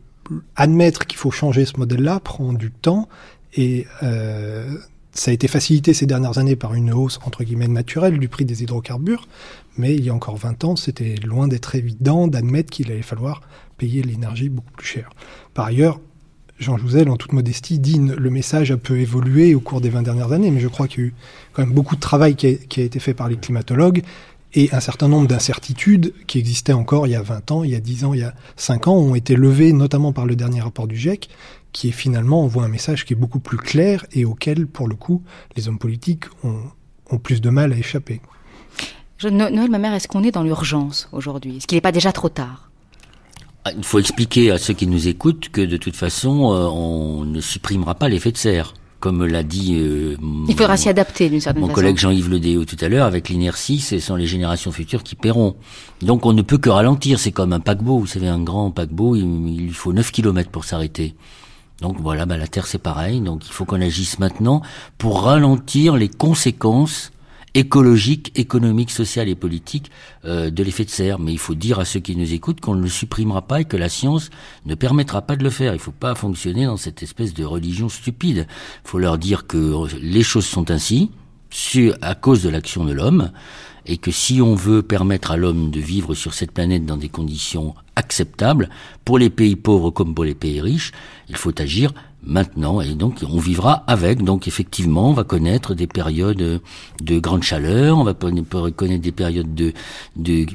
admettre qu'il faut changer ce modèle-là prend du temps et euh, ça a été facilité ces dernières années par une hausse entre guillemets naturelle du prix des hydrocarbures, mais il y a encore 20 ans, c'était loin d'être évident d'admettre qu'il allait falloir payer l'énergie beaucoup plus cher. Par ailleurs, Jean Jouzel, en toute modestie, dit le message a peu évolué au cours des 20 dernières années, mais je crois qu'il y a eu quand même beaucoup de travail qui a, qui a été fait par les climatologues et un certain nombre d'incertitudes qui existaient encore il y a 20 ans, il y a 10 ans, il y a 5 ans, ont été levées notamment par le dernier rapport du GIEC, qui est finalement envoie un message qui est beaucoup plus clair et auquel, pour le coup, les hommes politiques ont, ont plus de mal à échapper. Noël, ma mère, est-ce qu'on est dans l'urgence aujourd'hui? Est-ce qu'il n'est pas déjà trop tard? Il faut expliquer à ceux qui nous écoutent que de toute façon, euh, on ne supprimera pas l'effet de serre. Comme l'a dit euh, il faudra s'y adapter d'une certaine mon façon. collègue Jean-Yves Le Déo tout à l'heure, avec l'inertie, ce sont les générations futures qui paieront. Donc on ne peut que ralentir, c'est comme un paquebot, vous savez, un grand paquebot, il, il faut 9 km pour s'arrêter. Donc voilà, bah, la Terre c'est pareil, donc il faut qu'on agisse maintenant pour ralentir les conséquences écologique, économique, social et politique euh, de l'effet de serre. Mais il faut dire à ceux qui nous écoutent qu'on ne le supprimera pas et que la science ne permettra pas de le faire. Il ne faut pas fonctionner dans cette espèce de religion stupide. Il faut leur dire que les choses sont ainsi, à cause de l'action de l'homme, et que si on veut permettre à l'homme de vivre sur cette planète dans des conditions acceptables, pour les pays pauvres comme pour les pays riches, il faut agir maintenant. Et donc on vivra avec. Donc effectivement on va connaître des périodes de grande chaleur. On va connaître des périodes de, de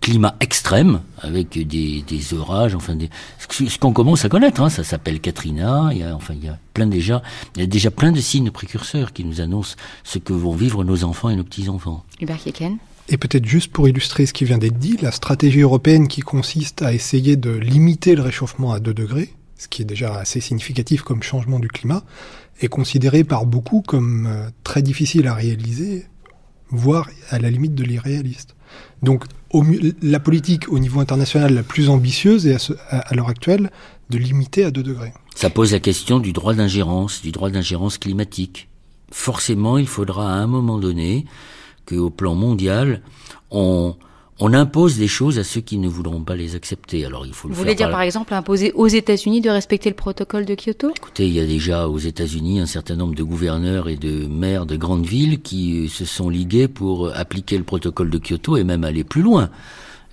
climat extrême avec des, des orages. Enfin des, ce qu'on commence à connaître hein, ça s'appelle Katrina. Il y a enfin il y a plein déjà il y a déjà plein de signes précurseurs qui nous annoncent ce que vont vivre nos enfants et nos petits enfants Hubert Kieken et peut-être juste pour illustrer ce qui vient d'être dit, la stratégie européenne qui consiste à essayer de limiter le réchauffement à 2 degrés, ce qui est déjà assez significatif comme changement du climat, est considéré par beaucoup comme euh, très difficile à réaliser, voire à la limite de l'irréaliste. Donc la politique au niveau international la plus ambitieuse est à, à l'heure actuelle de limiter à 2 degrés. Ça pose la question du droit d'ingérence, du droit d'ingérence climatique. Forcément, il faudra à un moment donné qu'au plan mondial, on, on impose des choses à ceux qui ne voudront pas les accepter. Alors il faut le Vous voulez dire par... par exemple imposer aux États-Unis de respecter le protocole de Kyoto? Écoutez, il y a déjà aux États-Unis un certain nombre de gouverneurs et de maires de grandes villes qui se sont ligués pour appliquer le protocole de Kyoto et même aller plus loin.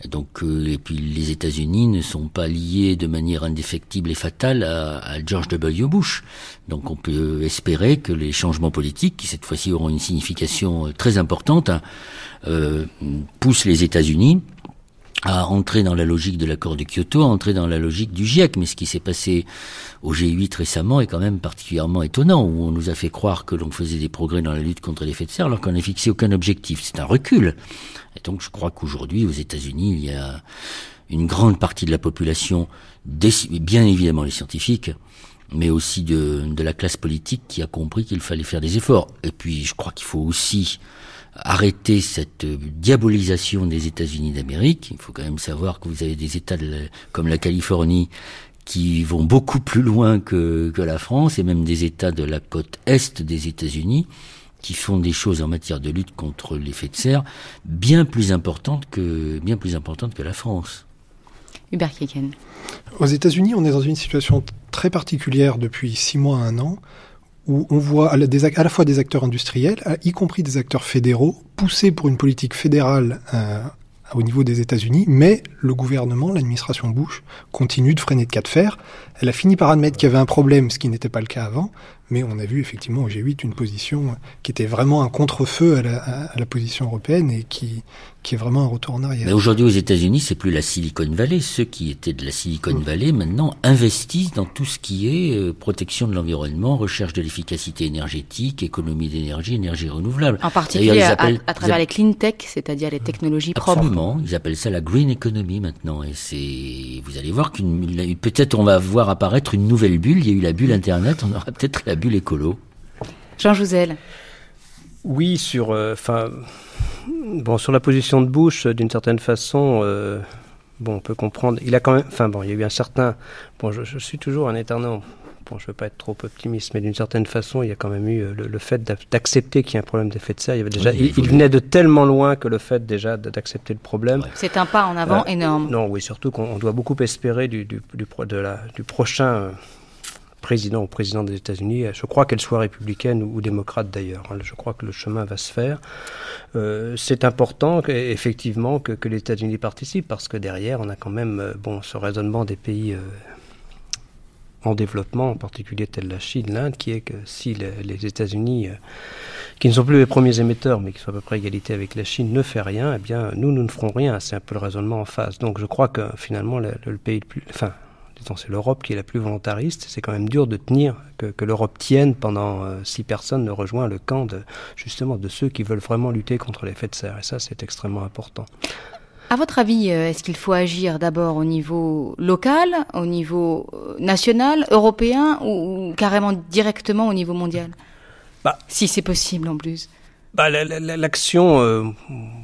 Donc, euh, et puis les États-Unis ne sont pas liés de manière indéfectible et fatale à, George W. Bush. Donc, on peut espérer que les changements politiques, qui cette fois-ci auront une signification très importante, euh, poussent les États-Unis à entrer dans la logique de l'accord de Kyoto, à entrer dans la logique du GIEC. Mais ce qui s'est passé au G8 récemment est quand même particulièrement étonnant, où on nous a fait croire que l'on faisait des progrès dans la lutte contre l'effet de serre, alors qu'on n'a fixé aucun objectif. C'est un recul. Et donc je crois qu'aujourd'hui, aux États-Unis, il y a une grande partie de la population, bien évidemment les scientifiques, mais aussi de la classe politique qui a compris qu'il fallait faire des efforts. Et puis je crois qu'il faut aussi arrêter cette diabolisation des États-Unis d'Amérique. Il faut quand même savoir que vous avez des États de la, comme la Californie qui vont beaucoup plus loin que, que la France et même des États de la côte est des États-Unis qui font des choses en matière de lutte contre l'effet de serre bien plus importantes que bien plus importantes que la France. Hubert Kieken. Aux États-Unis, on est dans une situation très particulière depuis six mois à un an, où on voit à la, fois des acteurs industriels, y compris des acteurs fédéraux, pousser pour une politique fédérale euh, au niveau des États-Unis, mais le gouvernement, l'administration Bush, continue de freiner de cas de fer. Elle a fini par admettre qu'il y avait un problème, ce qui n'était pas le cas avant, mais on a vu effectivement au G8 une position qui était vraiment un contre-feu à la, à la, position européenne et qui, qui est vraiment un retour en arrière. Mais aujourd'hui aux États-Unis, c'est plus la Silicon Valley. Ceux qui étaient de la Silicon mm. Valley maintenant investissent dans tout ce qui est euh, protection de l'environnement, recherche de l'efficacité énergétique, économie d'énergie, énergie renouvelable. En particulier à, à, travers les clean tech, c'est-à-dire les technologies propres. Absolument, ils appellent ça la green economy maintenant. Et c'est, vous allez voir qu'une, peut-être on va voir apparaître une nouvelle bulle. Il y a eu la bulle Internet, on aura peut-être la bulle écolo. Jean Jouzel. Oui, sur, euh, enfin, bon, sur la position de Bush, d'une certaine façon, euh, bon, on peut comprendre. Il a quand même, enfin bon, il y a eu un certain, bon, je, suis toujours un éternel. Bon, je ne veux pas être trop optimiste, mais d'une certaine façon, il y a quand même eu euh, le, fait d'accepter qu'il y a un problème d'effet de serre. Il, y avait déjà, il, venait de tellement loin que le fait déjà d'accepter le problème. C'est un pas en avant énorme. Non, oui, surtout qu'on doit beaucoup espérer du, du, du, de la, du prochain président ou président des États-Unis. Je crois qu'elle soit républicaine ou, démocrate d'ailleurs. Hein. Je crois que le chemin va se faire. Euh, c'est important effectivement que, les États-Unis participent parce que derrière, on a quand même euh, bon ce raisonnement des pays euh, en développement, en particulier tel la Chine, l'Inde, qui est que si les, États-Unis, qui ne sont plus les premiers émetteurs, mais qui sont à peu près égalité avec la Chine, ne fait rien, eh bien nous, nous ne ferons rien. C'est un peu le raisonnement en face. Donc je crois que finalement le, le pays le plus, enfin c'est l'Europe qui est la plus volontariste. C'est quand même dur de tenir que, l'Europe tienne pendant euh, si personne ne rejoint le camp de justement de ceux qui veulent vraiment lutter contre l'effet de serre. Et ça, c'est extrêmement important. À votre avis, euh, est-ce qu'il faut agir d'abord au niveau local, au niveau euh, national, européen ou carrément directement au niveau mondial? Bah, Si c'est possible en plus bah, L'action, euh,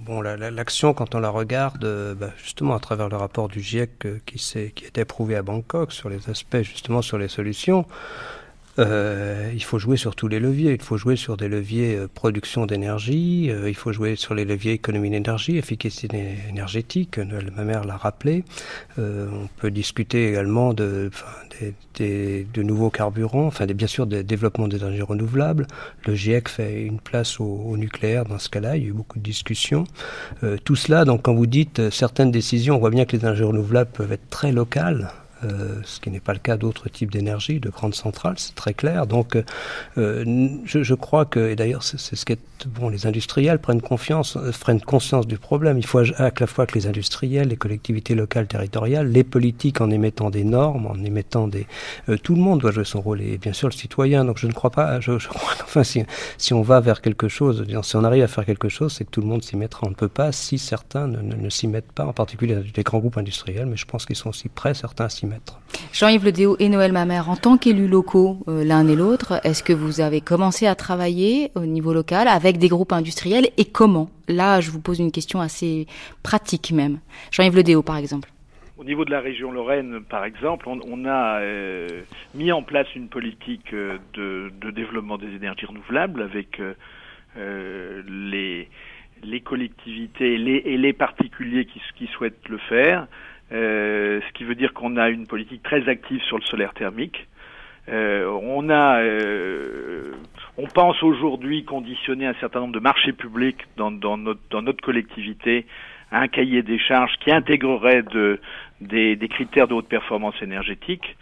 bon, l'action quand on la regarde, euh, bah, justement à travers le rapport du GIEC euh, qui, qui été approuvé à Bangkok sur les aspects, justement sur les solutions, euh, il faut jouer sur tous les leviers. Il faut jouer sur des leviers euh, production d'énergie, euh, il faut jouer sur les leviers économie d'énergie, efficacité énergétique, Noël mère l'a rappelé. Euh, on peut discuter également de, des, des, de nouveaux carburants, enfin bien sûr des développements des énergies renouvelables. Le GIEC fait une place au, au nucléaire dans ce cas-là, il y a eu beaucoup de discussions. Euh, tout cela, donc quand vous dites certaines décisions, on voit bien que les énergies renouvelables peuvent être très locales. Euh, ce qui n'est pas le cas d'autres types d'énergie, de grandes centrales, c'est très clair. Donc, euh, je, je, crois que, et d'ailleurs, c'est ce que bon, les industriels prennent confiance, euh, prennent conscience du problème. Il faut à la fois que les industriels, les collectivités locales, territoriales, les politiques en émettant des normes, en émettant des, tout le monde doit jouer son rôle et bien sûr le citoyen. Donc, je ne crois pas, je, crois qu'enfin, si, si on va vers quelque chose, si on arrive à faire quelque chose, c'est que tout le monde s'y mettra. On ne peut pas si certains ne, ne, s'y mettent pas, en particulier les grands groupes industriels, mais je pense qu'ils sont aussi prêts, certains, à s'y Jean-Yves Ledéo et Noël Mamère, en tant qu'élus locaux euh, l'un et l'autre, est-ce que vous avez commencé à travailler au niveau local avec des groupes industriels et comment? Là, je vous pose une question assez pratique même. Jean-Yves Ledéo, par exemple. Au niveau de la région Lorraine, par exemple, on, a euh, mis en place une politique euh, de, développement des énergies renouvelables avec les, les collectivités et les particuliers qui, qui souhaitent le faire. Euh, ce qui veut dire qu'on a une politique très active sur le solaire thermique. Euh, on a, euh, on pense aujourd'hui conditionner un certain nombre de marchés publics dans, dans, notre, dans notre collectivité à un cahier des charges qui intégrerait de, des, des critères de haute performance énergétique.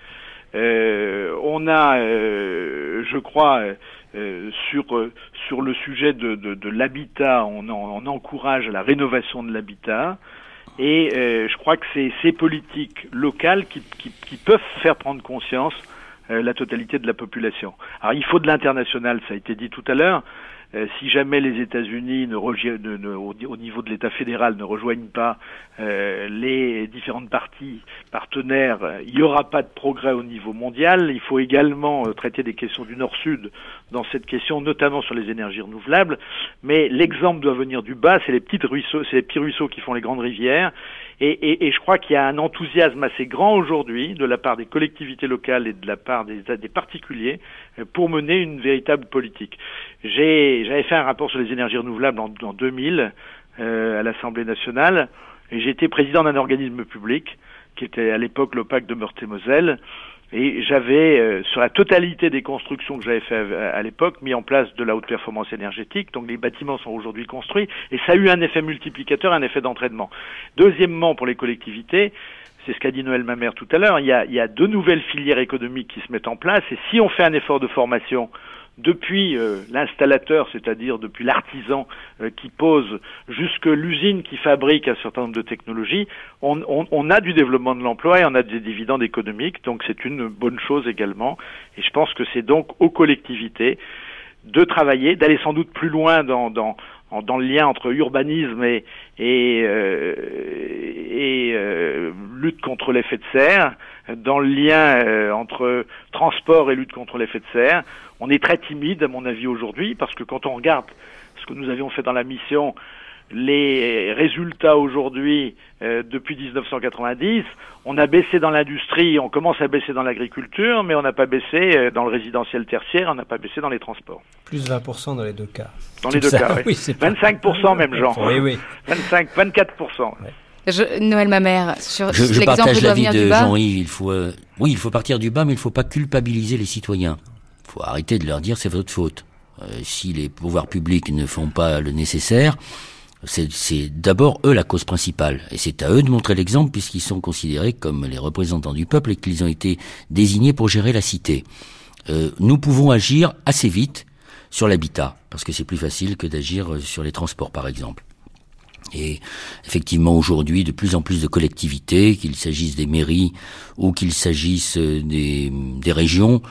Euh, on a, euh, je crois, euh, sur sur le sujet de, de, de l'habitat, on, on, encourage la rénovation de l'habitat. Et euh, je crois que c'est ces politiques locales qui, qui, peuvent faire prendre conscience euh, la totalité de la population. Alors il faut de l'international, ça a été dit tout à l'heure. Euh, si jamais les États-Unis ne, ne, ne, au niveau de l'État fédéral ne rejoignent pas euh, les différentes parties partenaires, il n'y aura pas de progrès au niveau mondial. Il faut également euh, traiter des questions du Nord-Sud dans cette question, notamment sur les énergies renouvelables. Mais l'exemple doit venir du bas, c'est les petits ruisseaux, c'est les petits ruisseaux qui font les grandes rivières. Et, je crois qu'il y a un enthousiasme assez grand aujourd'hui de la part des collectivités locales et de la part des, des particuliers pour mener une véritable politique. J'avais fait un rapport sur les énergies renouvelables en, en 2000 euh, à l'Assemblée nationale et j'étais président d'un organisme public qui était à l'époque l'OPAC de Meurthe-et-Moselle et j'avais, euh, sur la totalité des constructions que j'avais fait à, l'époque, mis en place de la haute performance énergétique. Donc les bâtiments sont aujourd'hui construits et ça a eu un effet multiplicateur, un effet d'entraînement. Deuxièmement, pour les collectivités, c'est ce qu'a dit Noël Mamère tout à l'heure, il, il y a deux nouvelles filières économiques qui se mettent en place et si on fait un effort de formation depuis euh, l'installateur, c'est-à-dire depuis l'artisan euh, qui pose, jusque l'usine qui fabrique un certain nombre de technologies, on, a du développement de l'emploi et on a des dividendes économiques, donc c'est une bonne chose également. Et je pense que c'est donc aux collectivités de travailler, d'aller sans doute plus loin dans, dans, dans le lien entre urbanisme et, et, euh, et lutte contre l'effet de serre, dans le lien entre transport et lutte contre l'effet de serre. On est très timide, à mon avis, aujourd'hui, parce que quand on regarde ce que nous avions fait dans la mission, les résultats aujourd'hui euh, depuis 1990, on a baissé dans l'industrie, on commence à baisser dans l'agriculture, mais on n'a pas baissé euh, dans le résidentiel tertiaire, on n'a pas baissé dans les transports. Plus 20% dans les deux cas. Dans les deux cas, oui. 25% même, genre. Oui, oui. 25, 24%. Je, Noël Mamère, sur je, je partage l'avis de Jean-Yves. Il faut, euh, oui, il faut partir du bas, mais il ne faut pas culpabiliser les citoyens faut arrêter de leur dire c'est votre faute. Euh, si les pouvoirs publics ne font pas le nécessaire, c'est d'abord eux la cause principale. Et c'est à eux de montrer l'exemple puisqu'ils sont considérés comme les représentants du peuple et qu'ils ont été désignés pour gérer la cité. Euh, nous pouvons agir assez vite sur l'habitat, parce que c'est plus facile que d'agir sur les transports, par exemple. Et effectivement, aujourd'hui, de plus en plus de collectivités, qu'il s'agisse des mairies ou qu'il s'agisse des, des régions, euh,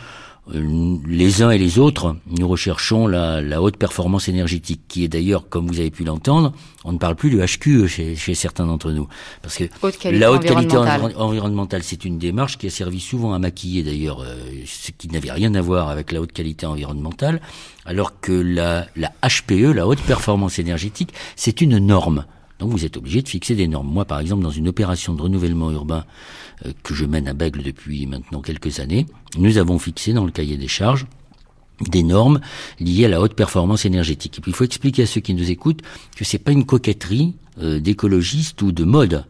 les uns et les autres, nous recherchons la, haute performance énergétique, qui est d'ailleurs, comme vous avez pu l'entendre, on ne parle plus de HQE chez, certains d'entre nous. Parce que la haute qualité environnementale, c'est une démarche qui a servi souvent à maquiller d'ailleurs euh, ce qui n'avait rien à voir avec la haute qualité environnementale, alors que la, la HPE, la haute performance énergétique, c'est une norme. Vous êtes obligé de fixer des normes. Moi, par exemple, dans une opération de renouvellement urbain euh, que je mène à Bègle depuis maintenant quelques années, nous avons fixé dans le cahier des charges des normes liées à la haute performance énergétique. Et puis il faut expliquer à ceux qui nous écoutent que c'est pas une coquetterie euh, d'écologistes ou de mode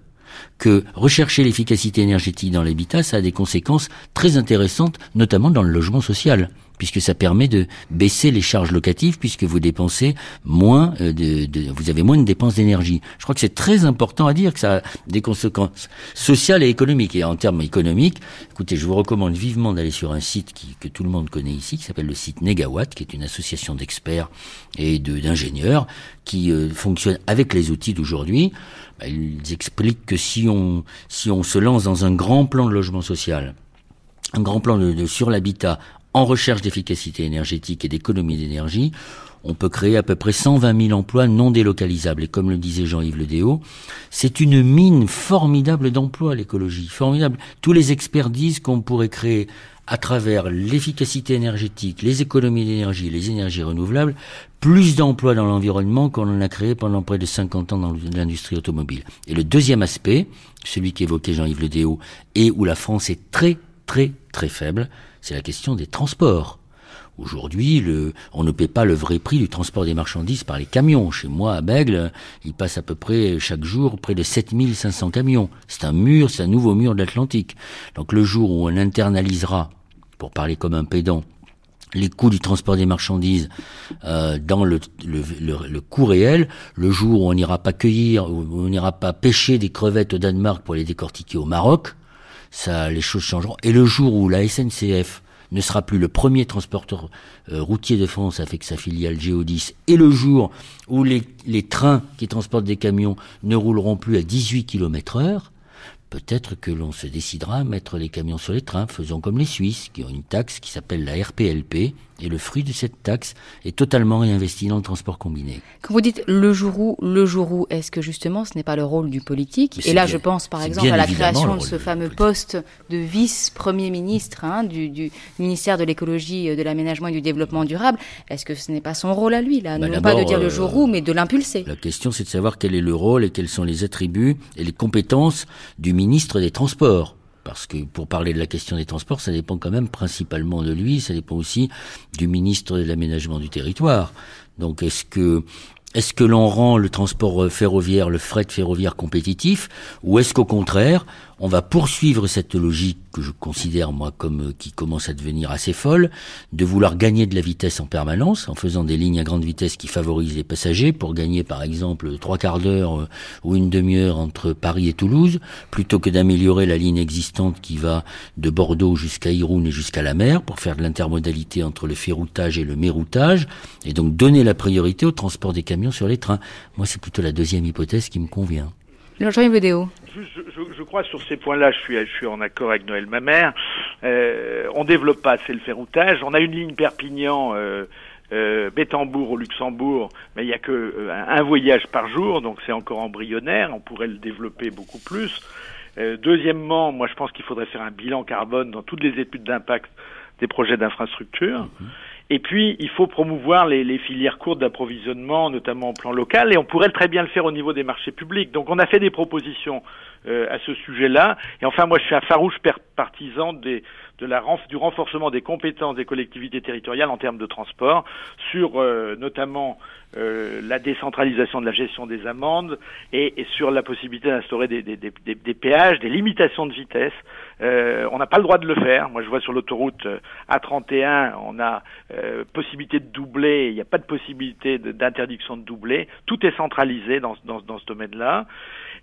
que rechercher l'efficacité énergétique dans l'habitat, ça a des conséquences très intéressantes, notamment dans le logement social puisque ça permet de baisser les charges locatives, puisque vous dépensez moins euh, de, de vous avez moins de dépenses d'énergie. Je crois que c'est très important à dire que ça a des conséquences sociales et économiques. Et en termes économiques, écoutez, je vous recommande vivement d'aller sur un site qui, que tout le monde connaît ici, qui s'appelle le site Negawatt, qui est une association d'experts et d'ingénieurs qui euh, fonctionne avec les outils d'aujourd'hui. Bah, ils expliquent que si on si on se lance dans un grand plan de logement social, un grand plan de sur l'habitat en recherche d'efficacité énergétique et d'économie d'énergie, on peut créer à peu près 120 000 emplois non délocalisables. Et comme le disait Jean-Yves Le Déo, c'est une mine formidable d'emplois, l'écologie. Formidable. Tous les experts disent qu'on pourrait créer à travers l'efficacité énergétique, les économies d'énergie, les énergies renouvelables, plus d'emplois dans l'environnement qu'on en a créé pendant près de 50 ans dans l'industrie automobile. Et le deuxième aspect, celui qu'évoquait Jean-Yves Le Déo, et où la France est très, très, très faible, c'est la question des transports. Aujourd'hui, on ne paie pas le vrai prix du transport des marchandises par les camions. Chez moi, à Bègle, il passe à peu près chaque jour près de 7500 camions. C'est un mur, c'est un nouveau mur de l'Atlantique. Donc le jour où on internalisera, pour parler comme un pédant, les coûts du transport des marchandises euh, dans le, le, le, coût réel, le jour où on n'ira pas cueillir, où on n'ira pas pêcher des crevettes au Danemark pour les décortiquer au Maroc, ça, les choses changeront. Et le jour où la SNCF ne sera plus le premier transporteur euh, routier de France avec sa filiale Géodis, et le jour où les, les trains qui transportent des camions ne rouleront plus à 18 km heure, peut-être que l'on se décidera à mettre les camions sur les trains, faisons comme les Suisses, qui ont une taxe qui s'appelle la RPLP, et le fruit de cette taxe est totalement réinvesti dans le transport combiné. Quand vous dites le jour où, le jour où, est-ce que justement ce n'est pas le rôle du politique Et là, je pense par exemple à la création de ce fameux poste de vice-premier ministre hein, du, du, ministère de l'écologie, euh, de l'aménagement et du développement durable. Est-ce que ce n'est pas son rôle à lui, là bah Non pas de dire le jour où, mais de l'impulser? La question, c'est de savoir quel est le rôle et quels sont les attributs et les compétences du ministre des Transports parce que pour parler de la question des transports, ça dépend quand même principalement de lui, ça dépend aussi du ministre de l'aménagement du territoire. Donc est-ce que l'on rend le transport ferroviaire, le fret ferroviaire compétitif, ou est-ce qu'au contraire, on va poursuivre cette logique que je considère moi comme euh, qui commence à devenir assez folle, de vouloir gagner de la vitesse en permanence en faisant des lignes à grande vitesse qui favorisent les passagers pour gagner par exemple trois quarts d'heure euh, ou une demi-heure entre Paris et Toulouse, plutôt que d'améliorer la ligne existante qui va de Bordeaux jusqu'à Irun et jusqu'à la mer pour faire de l'intermodalité entre le ferroutage et le méroutage et donc donner la priorité au transport des camions sur les trains. Moi, c'est plutôt la deuxième hypothèse qui me convient. Jean-Yves je, je, crois sur ces points-là, je suis, je suis en accord avec Noël Mamère. Euh, on développe pas assez le ferroutage. On a une ligne Perpignan. Euh, euh, Bétambourg au Luxembourg, mais il n'y a que euh, un voyage par jour, donc c'est encore embryonnaire. On pourrait le développer beaucoup plus. Euh, deuxièmement, moi je pense qu'il faudrait faire un bilan carbone dans toutes les études d'impact des projets d'infrastructure. Mhm. Et puis, il faut promouvoir les, filières courtes d'approvisionnement, notamment au plan local, et on pourrait très bien le faire au niveau des marchés publics. Donc, on a fait des propositions euh, à ce sujet-là. Et enfin, moi, je suis un farouche partisan des, de la, du renforcement des compétences des collectivités territoriales en termes de transport, sur euh, notamment euh, la décentralisation de la gestion des amendes et, et sur la possibilité d'instaurer des, des, des, des, péages, des limitations de vitesse. Euh, on n'a pas le droit de le faire. Moi, je vois sur l'autoroute euh, A31, on a euh, possibilité de doubler, il n'y a pas de possibilité d'interdiction de, doubler. Tout est centralisé dans, dans, dans ce domaine-là.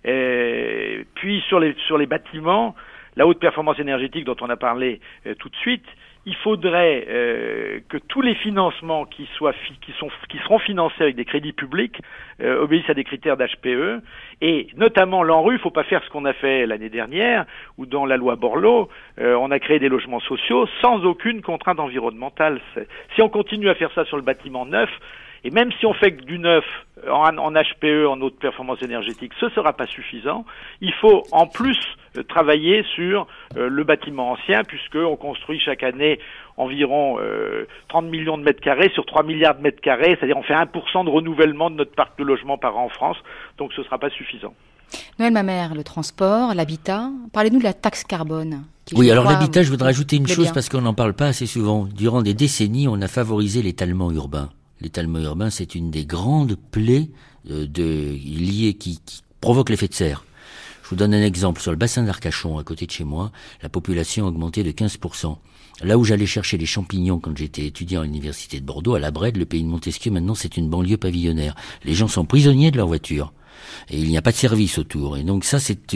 puis sur les, sur les bâtiments, la haute performance énergétique dont on a parlé tout de suite, il faudrait euh, que tous les financements qui, seront financés avec des crédits publics euh, obéissent à des critères d'HPE et notamment l'ANRU, il ne faut pas faire ce qu'on a fait l'année dernière où dans la loi Borloo, euh, on a créé des logements sociaux sans aucune contrainte environnementale. Si on continue à faire ça sur le bâtiment neuf, et même si on fait du neuf en, en HPE, en haute performance énergétique, ce ne sera pas suffisant. Il faut en plus euh, travailler sur euh, le bâtiment ancien, puisqu'on construit chaque année environ 30 euh, millions de mètres carrés sur 3 milliards de mètres carrés, c'est-à-dire on fait 1% de renouvellement de notre parc de logement par an en France, donc ce ne sera pas suffisant. Noël mère, le transport, l'habitat, parlez-nous de la taxe carbone. Oui, alors l'habitat, je voudrais ajouter une chose parce qu'on n'en parle pas assez souvent. Durant des décennies, on a favorisé l'étalement urbain l'étalement urbain, c'est une des grandes plaies euh, de, liées qui, qui provoque l'effet de serre. Je vous donne un exemple. Sur le bassin d'Arcachon, à côté de chez moi, la population a augmenté de 15%. Là où j'allais chercher les champignons quand j'étais étudiant à l'université de Bordeaux, à la Brède, le pays de Montesquieu, maintenant c'est une banlieue pavillonnaire. Les gens sont prisonniers de leur voiture. Et il n'y a pas de service autour. Et donc ça, c'est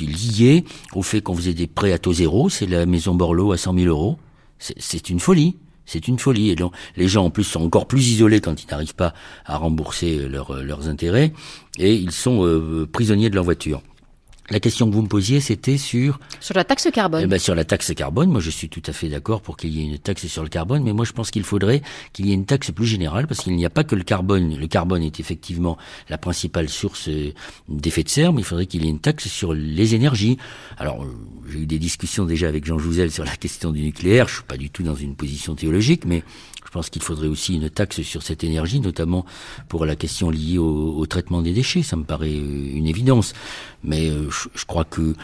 lié au fait qu'on faisait des prêts à taux zéro. C'est la maison Borloo à 100 000 euros. C'est une folie. C'est une folie. Et les gens, en plus, sont encore plus isolés quand ils n'arrivent pas à rembourser leurs intérêts. Et ils sont euh, prisonniers de leur voiture. La question que vous me posiez, c'était sur... Sur la taxe carbone. Eh ben, sur la taxe carbone, moi je suis tout à fait d'accord pour qu'il y ait une taxe sur le carbone, mais moi je pense qu'il faudrait qu'il y ait une taxe plus générale, parce qu'il n'y a pas que le carbone. Le carbone est effectivement la principale source euh, d'effet de serre, mais il faudrait qu'il y ait une taxe sur les énergies. Alors, euh, j'ai eu des discussions déjà avec Jean Jouzel sur la question du nucléaire, je suis pas du tout dans une position théologique, mais pense qu'il faudrait aussi une taxe sur cette énergie, notamment pour la question liée au, traitement des déchets. Ça me paraît euh, une évidence. Mais euh, je, crois que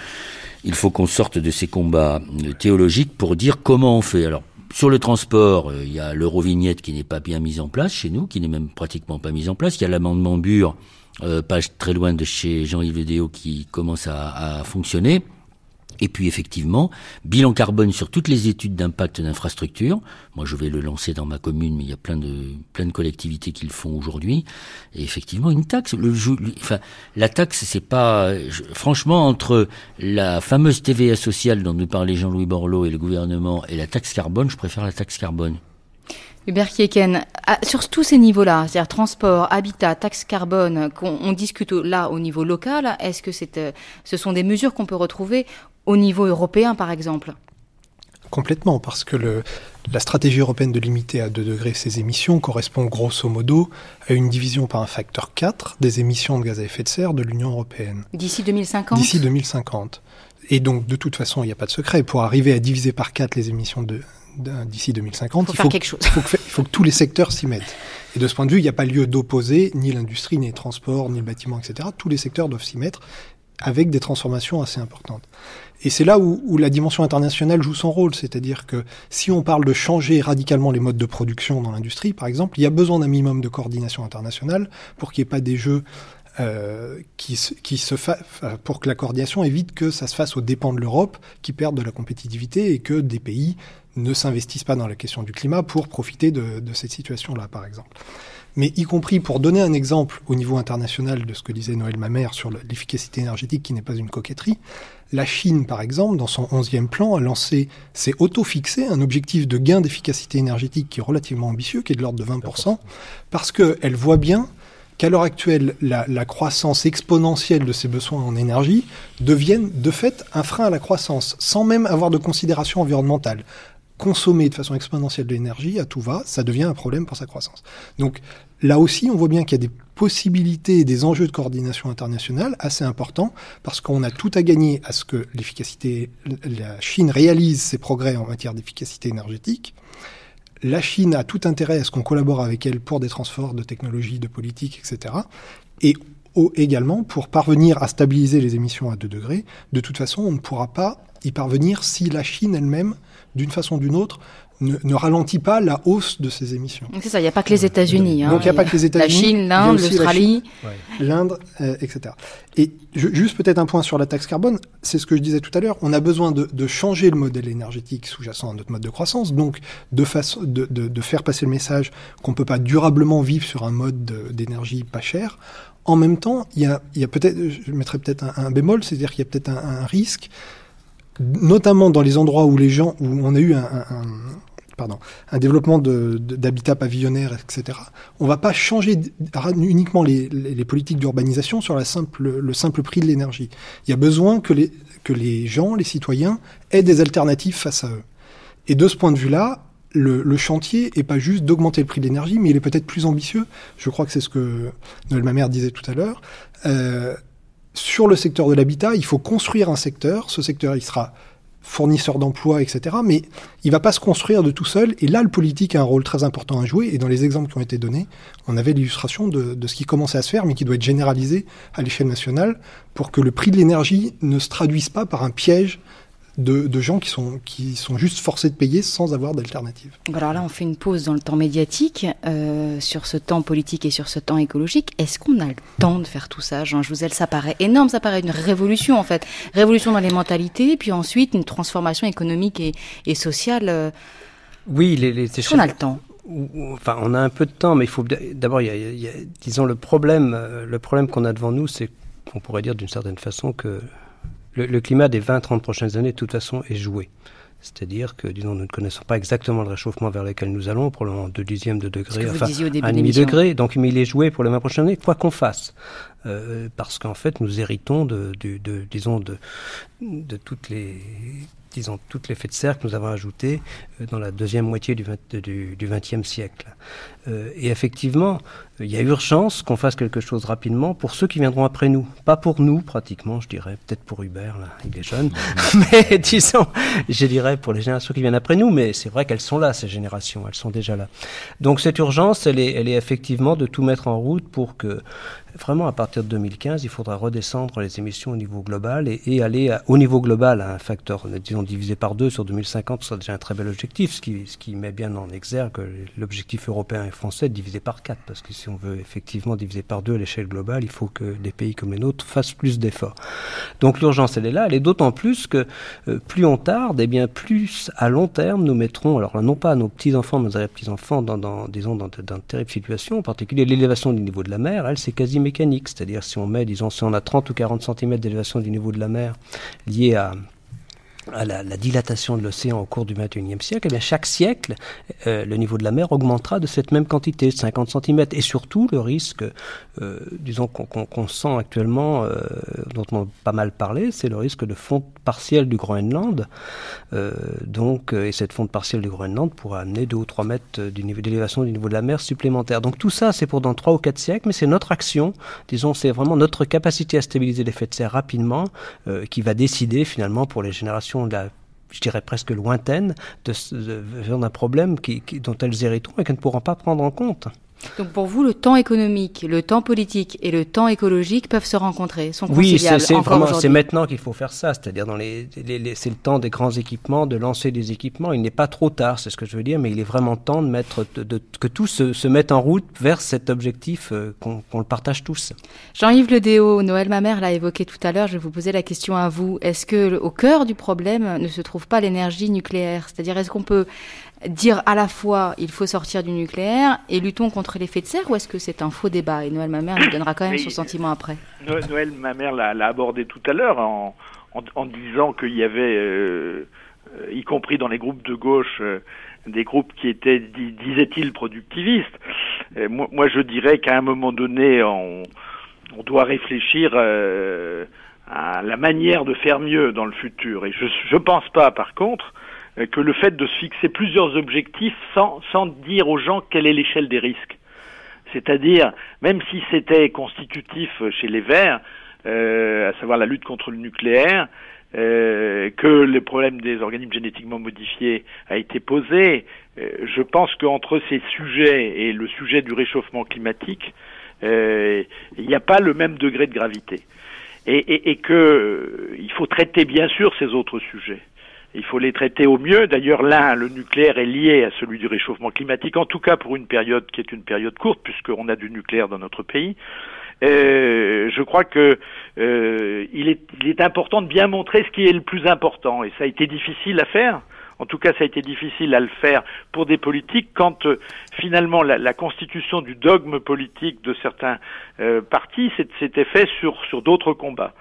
il faut qu'on sorte de ces combats euh, théologiques pour dire comment on fait. Alors, sur le transport, il y a l'eurovignette qui n'est pas bien mise en place chez nous, qui n'est même pratiquement pas mise en place. Il y a l'amendement Bure, pas très loin de chez Jean-Yves Déo, qui commence à fonctionner. Et puis effectivement, bilan carbone sur toutes les études d'impact d'infrastructure. Moi, je vais le lancer dans ma commune, mais il y a plein de plein de collectivités qui le font aujourd'hui. Et effectivement, une taxe. La taxe, c'est pas franchement entre la fameuse TVA sociale dont nous parlait Jean-Louis Borloo et le gouvernement et la taxe carbone, je préfère la taxe carbone. Hubert Kieken, sur tous ces niveaux-là, c'est-à-dire transport, habitat, taxe carbone, qu'on discute là au niveau local, est-ce que euh, ce sont des mesures qu'on peut retrouver au niveau européen, par exemple Complètement, parce que le, la stratégie européenne de limiter à 2 degrés ses émissions correspond grosso modo à une division par un facteur 4 des émissions de gaz à effet de serre de l'Union européenne. D'ici 2050 D'ici 2050. Et donc, de toute façon, il n'y a pas de secret. Pour arriver à diviser par 4 les émissions de, d'ici 2050, il faut, quelque chose. Il, faut que, il faut que tous les secteurs s'y mettent. Et de ce point de vue, il n'y a pas lieu d'opposer ni l'industrie, ni les transports, ni le bâtiment, etc. Tous les secteurs doivent s'y mettre avec des transformations assez importantes. Et c'est là où, la dimension internationale joue son rôle, c'est-à-dire que si on parle de changer radicalement les modes de production dans l'industrie, par exemple, il y a besoin d'un minimum de coordination internationale pour qu'il n'y ait pas des jeux euh, qui, se fa pour que la coordination évite que ça se fasse aux dépens de l'Europe, qui perde de la compétitivité et que des pays ne s'investissent pas dans la question du climat pour profiter de, de cette situation-là, par exemple mais y compris pour donner un exemple au niveau international de ce que disait Noël Mamère sur l'efficacité énergétique qui n'est pas une coquetterie, la Chine, par exemple, dans son onzième plan, a lancé, s'est auto-fixé un objectif de gain d'efficacité énergétique qui est relativement ambitieux, qui est de l'ordre de 20%, parce qu'elle voit bien qu'à l'heure actuelle, la, la, croissance exponentielle de ses besoins en énergie devienne de fait un frein à la croissance, sans même avoir de considération environnementale consommer de façon exponentielle de l'énergie à tout va, ça devient un problème pour sa croissance. Donc là aussi, on voit bien qu'il y a des possibilités et des enjeux de coordination internationale assez importants parce qu'on a tout à gagner à ce que l'efficacité, la Chine réalise ses progrès en matière d'efficacité énergétique. La Chine a tout intérêt à ce qu'on collabore avec elle pour des transferts de technologies, de politique, etc. Et également pour parvenir à stabiliser les émissions à 2 degrés. De toute façon, on ne pourra pas y parvenir si la Chine elle-même d'une façon ou d'une autre, ne, ralentit pas la hausse de ses émissions. C'est ça, il n'y a pas que les États-Unis. Hein, Donc il n'y a pas que les États-Unis. La Chine, l'Inde, l'Australie. L'Inde, euh, etc. Et juste peut-être un point sur la taxe carbone, c'est ce que je disais tout à l'heure, on a besoin de, changer le modèle énergétique sous-jacent à notre mode de croissance, donc de, de, de faire passer le message qu'on ne peut pas durablement vivre sur un mode d'énergie pas cher. En même temps, il y a, peut-être, je mettrais peut-être un, bémol, c'est-à-dire qu'il y a peut-être un, risque notamment dans les endroits où les gens, où on a eu un, développement d'habitat pavillonnaire, etc. On va pas changer uniquement les, politiques d'urbanisation sur le simple prix de l'énergie. Il y a besoin que les, que les gens, les citoyens, aient des alternatives face à eux. Et de ce point de vue-là, le, chantier est pas juste d'augmenter le prix de l'énergie, mais il est peut-être plus ambitieux. Je crois que c'est ce que Noël Mamère disait tout à l'heure. Euh, sur le secteur de l'habitat, il faut construire un secteur. Ce secteur, il sera fournisseur d'emplois, etc. Mais il va pas se construire de tout seul. Et là, le politique a un rôle très important à jouer. Et dans les exemples qui ont été donnés, on avait l'illustration de, de, ce qui commençait à se faire, mais qui doit être généralisé à l'échelle nationale pour que le prix de l'énergie ne se traduise pas par un piège de, gens qui sont, qui sont juste forcés de payer sans avoir d'alternative. Alors là, on fait une pause dans le temps médiatique, euh, sur ce temps politique et sur ce temps écologique. Est-ce qu'on a le temps de faire tout ça Jean Jouzel, ça paraît énorme, ça paraît une révolution en fait. Révolution dans les mentalités, puis ensuite une transformation économique et, sociale. Euh. Oui, les, les Est-ce qu'on a le temps? Enfin, on a un peu de temps, mais il faut d'abord, il, il y, a, disons, le problème, euh, le problème qu'on a devant nous, c'est qu'on pourrait dire d'une certaine façon que le, climat des 20-30 prochaines années, de toute façon, est joué. C'est-à-dire que, disons, nous ne connaissons pas exactement le réchauffement vers lequel nous allons, probablement 2 dixièmes de degré, enfin un demi-degré, donc mais il est joué pour les 20 prochaines années, quoi qu'on fasse. Euh, parce qu'en fait, nous héritons de, de, de disons, de, de toutes les disons, toutes l'effet de serre que nous avons ajouté euh, dans la deuxième moitié du XXe siècle. Euh, et effectivement, il y a urgence qu'on fasse quelque chose rapidement pour ceux qui viendront après nous. Pas pour nous, pratiquement, je dirais, peut-être pour Hubert, là, il est jeune, mais disons, je dirais pour les générations qui viennent après nous, mais c'est vrai qu'elles sont là, ces générations, elles sont déjà là. Donc cette urgence, elle est, elle est effectivement de tout mettre en route pour que vraiment, à partir de 2015, il faudra redescendre les émissions au niveau global et, aller au niveau global à un facteur, disons, divisé par deux sur 2050, c'est déjà un très bel objectif, ce qui, ce qui met bien en exergue l'objectif européen et français divisé par quatre, parce que si on veut effectivement diviser par deux à l'échelle globale, il faut que des pays comme les nôtres fassent plus d'efforts. Donc l'urgence, elle est là, elle est d'autant plus que euh, plus on tarde, et eh bien plus à long terme nous mettrons, alors non pas nos petits-enfants, mais nos petits-enfants dans, dans, disons, dans, de terribles situations, en particulier l'élévation du niveau de la mer, elle, c'est quasi mécanique, c'est-à-dire si on met, disons, si on a 30 ou 40 cm d'élévation du niveau de la mer lié à à la, dilatation de l'océan au cours du XXIe siècle, eh bien chaque siècle, euh, le niveau de la mer augmentera de cette même quantité, 50 cm. Et surtout, le risque, euh, disons, qu'on sent actuellement, euh, dont on a pas mal parlé, c'est le risque de fonte partielle du Groenland. donc, et cette fonte partielle du Groenland pourrait amener 2 ou 3 mètres d'élévation du niveau de la mer supplémentaire. Donc tout ça, c'est pour dans 3 ou 4 siècles, mais c'est notre action, disons, c'est vraiment notre capacité à stabiliser l'effet de serre rapidement qui va décider finalement pour les générations je dirais presque lointaine, d'un problème qui, dont elles hériteront et qu'elles ne pourront pas prendre en compte. Donc pour vous, le temps économique, le temps politique et le temps écologique peuvent se rencontrer, sont Oui, c'est vraiment c'est maintenant qu'il faut faire ça, c'est-à-dire dans les, c'est le temps des grands équipements, de lancer des équipements. Il n'est pas trop tard, c'est ce que je veux dire, mais il est vraiment temps de mettre de, que tout se, se mette en route vers cet objectif euh, qu'on le partage tous. Jean-Yves Ledéo, Noël Mamère l'a évoqué tout à l'heure. Je vais vous poser la question à vous. Est-ce que au cœur du problème ne se trouve pas l'énergie nucléaire? C'est-à-dire est-ce qu'on peut dire à la fois il faut sortir du nucléaire et luttons contre l'effet de serre ou est-ce que c'est un faux débat Et Noël Mamère nous donnera quand même son sentiment après. Noël Mamère l'a abordé tout à l'heure en, en, disant qu'il y avait, euh, y compris dans les groupes de gauche, euh, des groupes qui étaient, disait-il, productivistes. moi, moi, je dirais qu'à un moment donné, on, on doit réfléchir euh, à la manière de faire mieux dans le futur. Et je ne pense pas, par contre, que le fait de se fixer plusieurs objectifs sans, sans dire aux gens quelle est l'échelle des risques. C'est-à-dire, même si c'était constitutif chez les Verts, euh, à savoir la lutte contre le nucléaire, euh, que le problème des organismes génétiquement modifiés a été posé, euh, je pense qu'entre ces sujets et le sujet du réchauffement climatique, euh, il n'y a pas le même degré de gravité. Et, et, et que il faut traiter bien sûr ces autres sujets. Il faut les traiter au mieux. D'ailleurs, l'un, le nucléaire, est lié à celui du réchauffement climatique, en tout cas pour une période qui est une période courte, puisqu'on a du nucléaire dans notre pays. Euh, je crois que euh, il, est, important de bien montrer ce qui est le plus important, et ça a été difficile à faire. En tout cas, ça a été difficile à le faire pour des politiques quand euh, finalement la, constitution du dogme politique de certains partis s'était fait sur, sur d'autres combats.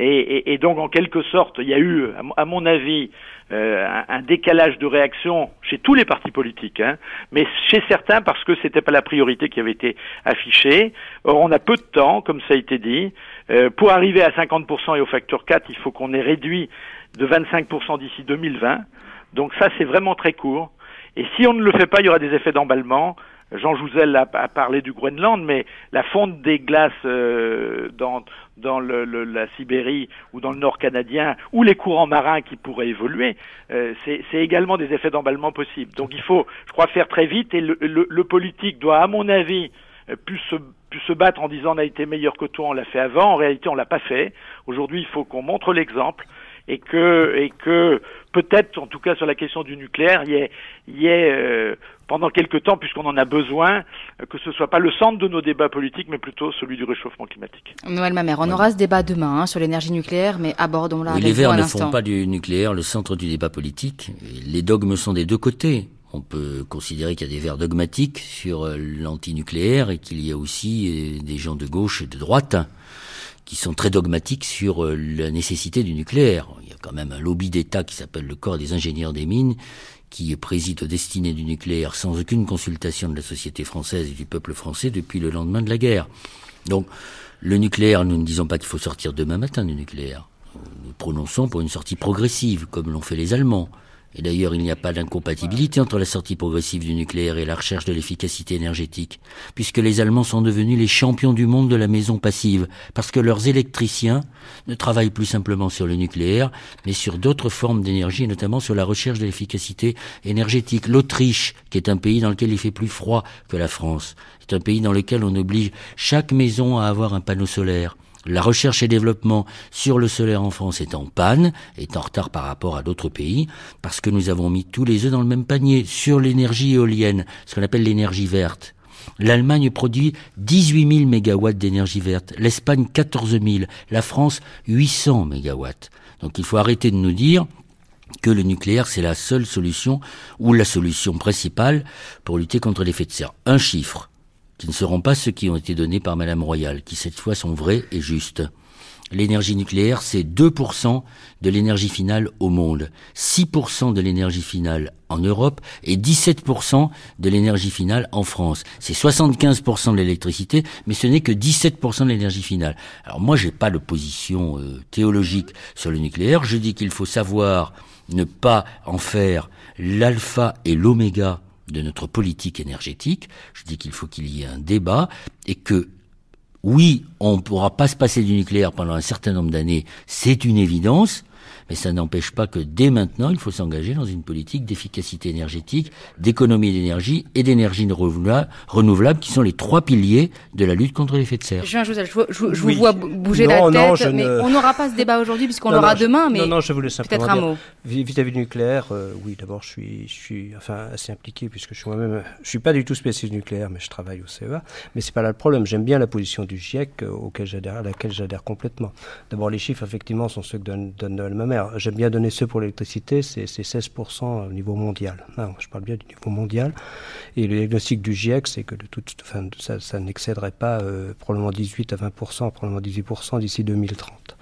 Et, donc, en quelque sorte, il y a eu, à mon avis, euh, un, décalage de réaction chez tous les partis politiques, hein, mais chez certains parce que c'était pas la priorité qui avait été affichée. Or, on a peu de temps, comme ça a été dit. Euh, pour arriver à 50% et au facteur 4, il faut qu'on ait réduit de 25% d'ici 2020. Donc ça, c'est vraiment très court. Et si on ne le fait pas, il y aura des effets d'emballement. Jean Jouzel a, parlé du Groenland, mais la fonte des glaces euh, dans, dans le, la Sibérie ou dans le nord canadien, ou les courants marins qui pourraient évoluer, euh, c'est également des effets d'emballement possibles. Donc il faut, je crois, faire très vite, et le, le, le politique doit, à mon avis, euh, plus se, se battre en disant on a été meilleur que toi, on l'a fait avant. En réalité, on l'a pas fait. Aujourd'hui, il faut qu'on montre l'exemple et que, et que peut-être, en tout cas sur la question du nucléaire, il y ait, il y ait euh, pendant quelque temps, puisqu'on en a besoin, euh, que ce soit pas le centre de nos débats politiques, mais plutôt celui du réchauffement climatique. Noël Mamère, on aura ce débat demain hein, sur l'énergie nucléaire, mais abordons-la. les Verts ne font pas du nucléaire le centre du débat politique. Les dogmes sont des deux côtés. On peut considérer qu'il y a des Verts dogmatiques sur euh, l'antinucléaire et qu'il y a aussi des gens de gauche et de droite qui sont très dogmatiques sur euh, la nécessité du nucléaire. Il y a quand même un lobby d'État qui s'appelle le Corps des ingénieurs des mines, qui préside aux destinées du nucléaire sans aucune consultation de la société française et du peuple français depuis le lendemain de la guerre. Donc, le nucléaire, nous ne disons pas qu'il faut sortir demain matin du nucléaire. Nous prononçons pour une sortie progressive, comme l'ont fait les Allemands. Et d'ailleurs, il n'y a pas d'incompatibilité entre la sortie progressive du nucléaire et la recherche de l'efficacité énergétique, puisque les Allemands sont devenus les champions du monde de la maison passive, parce que leurs électriciens ne travaillent plus simplement sur le nucléaire, mais sur d'autres formes d'énergie, notamment sur la recherche de l'efficacité énergétique. L'Autriche, qui est un pays dans lequel il fait plus froid que la France, est un pays dans lequel on oblige chaque maison à avoir un panneau solaire. La recherche et développement sur le solaire en France est en panne, est en retard par rapport à d'autres pays, parce que nous avons mis tous les œufs dans le même panier sur l'énergie éolienne, ce qu'on appelle l'énergie verte. L'Allemagne produit 18 000 mégawatts d'énergie verte, l'Espagne 14 000, la France 800 mégawatts. Donc il faut arrêter de nous dire que le nucléaire c'est la seule solution ou la solution principale pour lutter contre l'effet de serre. Un chiffre qui ne seront pas ceux qui ont été donnés par Madame Royal, qui cette fois sont vrais et justes. l'énergie nucléaire, c'est 2% de l'énergie finale au monde, 6% de l'énergie finale en Europe et 17% de l'énergie finale en France. C'est 75% de l'électricité, mais ce n'est que 17% de l'énergie finale. Alors moi, j'ai pas de position euh, théologique sur le nucléaire. Je dis qu'il faut savoir ne pas en faire l'alpha et l'oméga de notre politique énergétique. Je dis qu'il faut qu'il y ait un débat et que oui, on ne pourra pas se passer du nucléaire pendant un certain nombre d'années, c'est une évidence, mais ça n'empêche pas que dès maintenant, il faut s'engager dans une politique d'efficacité énergétique, d'économie d'énergie et d'énergie renouvelable, qui sont les trois piliers de la lutte contre l'effet de serre. Jean Jouzel, je, je, je vous vois bouger la tête, mais on n'aura pas ce débat aujourd'hui puisqu'on l'aura demain, mais non, non, je voulais simplement peut-être un mot. Vis-à-vis du nucléaire, euh, oui, d'abord, je suis, je suis enfin, assez impliqué puisque je suis moi-même, je suis pas du tout spécialiste nucléaire, mais je travaille au CEA. Mais c'est pas là le problème. J'aime bien la position du GIEC euh, auquel j'adhère, à laquelle j'adhère complètement. D'abord, les chiffres, effectivement, sont ceux que donne, donne Noël J'aime bien donner ceux pour l'électricité, c'est 16% au niveau mondial. je parle bien du niveau mondial. Et le diagnostic du GIEC, c'est que de toute, ça, ça n'excéderait pas euh, probablement 18 à 20%, probablement 18% d'ici 2030.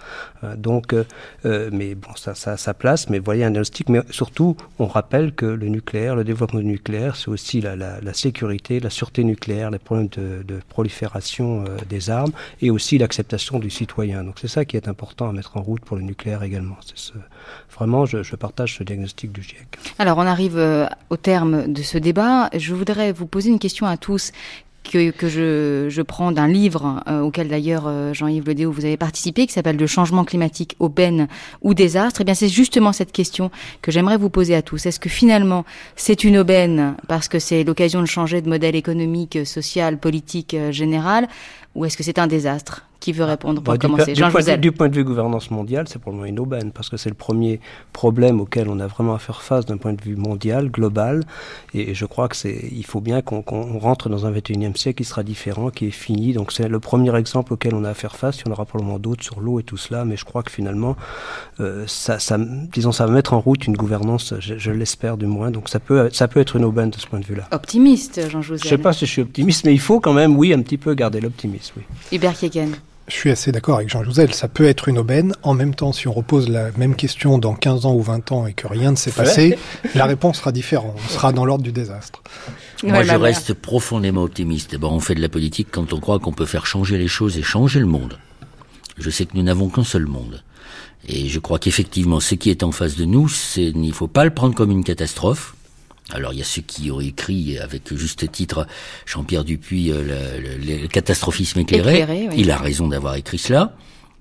Euh, donc, euh, mais bon, ça, ça a sa place, mais voyez un diagnostic. Mais surtout, on rappelle que le nucléaire, le développement du nucléaire, c'est aussi la, la, la, sécurité, la sûreté nucléaire, les problèmes de, de prolifération des armes et aussi l'acceptation du citoyen. Donc c'est ça qui est important à mettre en route pour le nucléaire également. Vraiment, je, partage ce diagnostic du GIEC. Alors, on arrive euh, au terme de ce débat. Je voudrais vous poser une question à tous que, que je, je, prends d'un livre euh, auquel d'ailleurs euh, Jean-Yves Ledéo vous avez participé, qui s'appelle Le changement climatique, aubaine ou désastre. Eh bien, c'est justement cette question que j'aimerais vous poser à tous. Est-ce que finalement c'est une aubaine parce que c'est l'occasion de changer de modèle économique, social, politique général, ou est-ce que c'est un désastre qui veut répondre pour bah, commencer du, point, du, point de vue gouvernance mondiale, c'est probablement une aubaine, parce que c'est le premier problème auquel on a vraiment à faire face d'un point de vue mondial, global. Et, je crois que c'est, il faut bien qu'on rentre dans un 21e siècle qui sera différent, qui est fini. Donc c'est le premier exemple auquel on a à faire face. Il y en aura probablement d'autres sur l'eau et tout cela, mais je crois que finalement, euh, ça, ça, disons, ça va mettre en route une gouvernance, je, je l'espère du moins. Donc ça peut, ça peut être une aubaine de ce point de vue-là. Optimiste, Jean-José. Je sais pas si je suis optimiste, mais il faut quand même, oui, un petit peu garder l'optimisme. Oui. Hubert Kieken. Je suis assez d'accord avec Jean Jouzel, ça peut être une aubaine. En même temps, si on repose la même question dans 15 ans ou 20 ans et que rien ne s'est passé, la réponse sera différente. On sera dans l'ordre du désastre. Moi, je reste profondément optimiste. Bon, on fait de la politique quand on croit qu'on peut faire changer les choses et changer le monde. Je sais que nous n'avons qu'un seul monde. Et je crois qu'effectivement, ce qui est en face de nous, il ne faut pas le prendre comme une catastrophe. Alors il y a ceux qui ont écrit avec juste titre Jean-Pierre Dupuis euh, le, le, catastrophisme éclairé. Il a raison d'avoir écrit cela.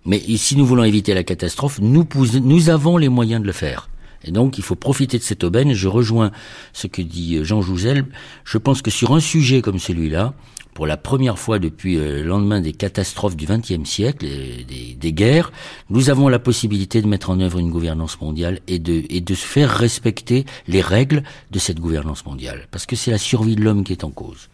Mais si nous voulons éviter la catastrophe, nous, nous avons les moyens de le faire. Et donc, il faut profiter de cette aubaine. Je rejoins ce que dit Jean Jouzel. Je pense que sur un sujet comme celui-là, pour la première fois depuis euh, le lendemain des catastrophes du XXe siècle, des, des, guerres, nous avons la possibilité de mettre en œuvre une gouvernance mondiale et de, et de se faire respecter les règles de cette gouvernance mondiale, parce que c'est la survie de l'homme qui est en cause.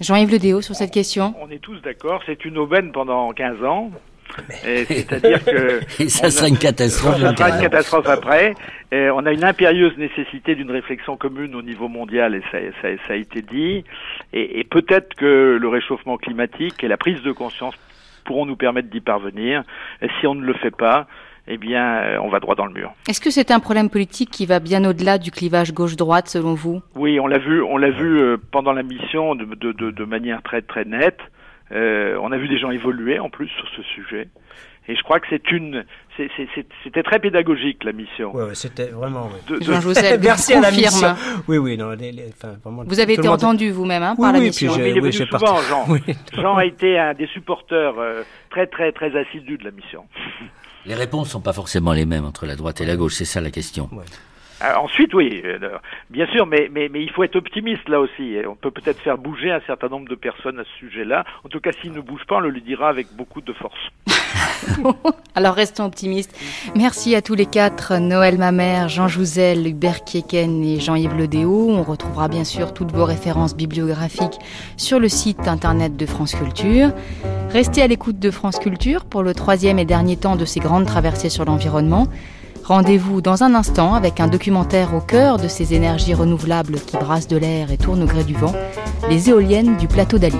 Jean-Yves Ledéo sur cette question. On est tous d'accord, c'est une aubaine pendant 15 ans. C'est-à-dire que et ça sera une catastrophe. Ça sera une catastrophe après. Et on a une impérieuse nécessité d'une réflexion commune au niveau mondial, et ça, ça, ça a été dit. Et, et peut-être que le réchauffement climatique et la prise de conscience pourront nous permettre d'y parvenir. Et si on ne le fait pas, eh bien, euh, on va droit dans le mur. Est-ce que c'est un problème politique qui va bien au-delà du clivage gauche-droite, selon vous? Oui, on l'a vu, on l'a vu euh, pendant la mission de, de, de, de manière très très nette. Euh, on a vu des gens évoluer en plus sur ce sujet. Et je crois que c'est une, c'était très pédagogique la mission. Oui, ouais, c'était vraiment. Ouais. De, Jean merci à la mission. Oui, oui, non, enfin, vraiment, Vous avez été entendu vous-même hein, par oui, la mission. Oui, il est venu souvent, Jean. Jean a été un des supporters euh, très, très, très assidus de la mission. Les réponses sont pas forcément les mêmes entre la droite et la gauche, c'est ça la question. Ensuite, oui, euh, bien sûr, mais, mais, mais il faut être optimiste là aussi. On peut peut-être faire bouger un certain nombre de personnes à ce sujet-là. En tout cas, s'il ne bouge pas, on le lui dira avec beaucoup de force. Alors restons optimistes. Merci à tous les quatre, Noël Mamère, Jean Jouzel, Hubert Kieken et Jean-Yves Ledéo. On retrouvera bien sûr toutes vos références bibliographiques sur le site internet de France Culture. Restez à l'écoute de France Culture pour le troisième et dernier temps de ces grandes traversées sur l'environnement. Rendez-vous dans un instant avec un documentaire au cœur de ces énergies renouvelables qui brassent de l'air et tournent au gré du vent, les éoliennes du plateau d'Ali.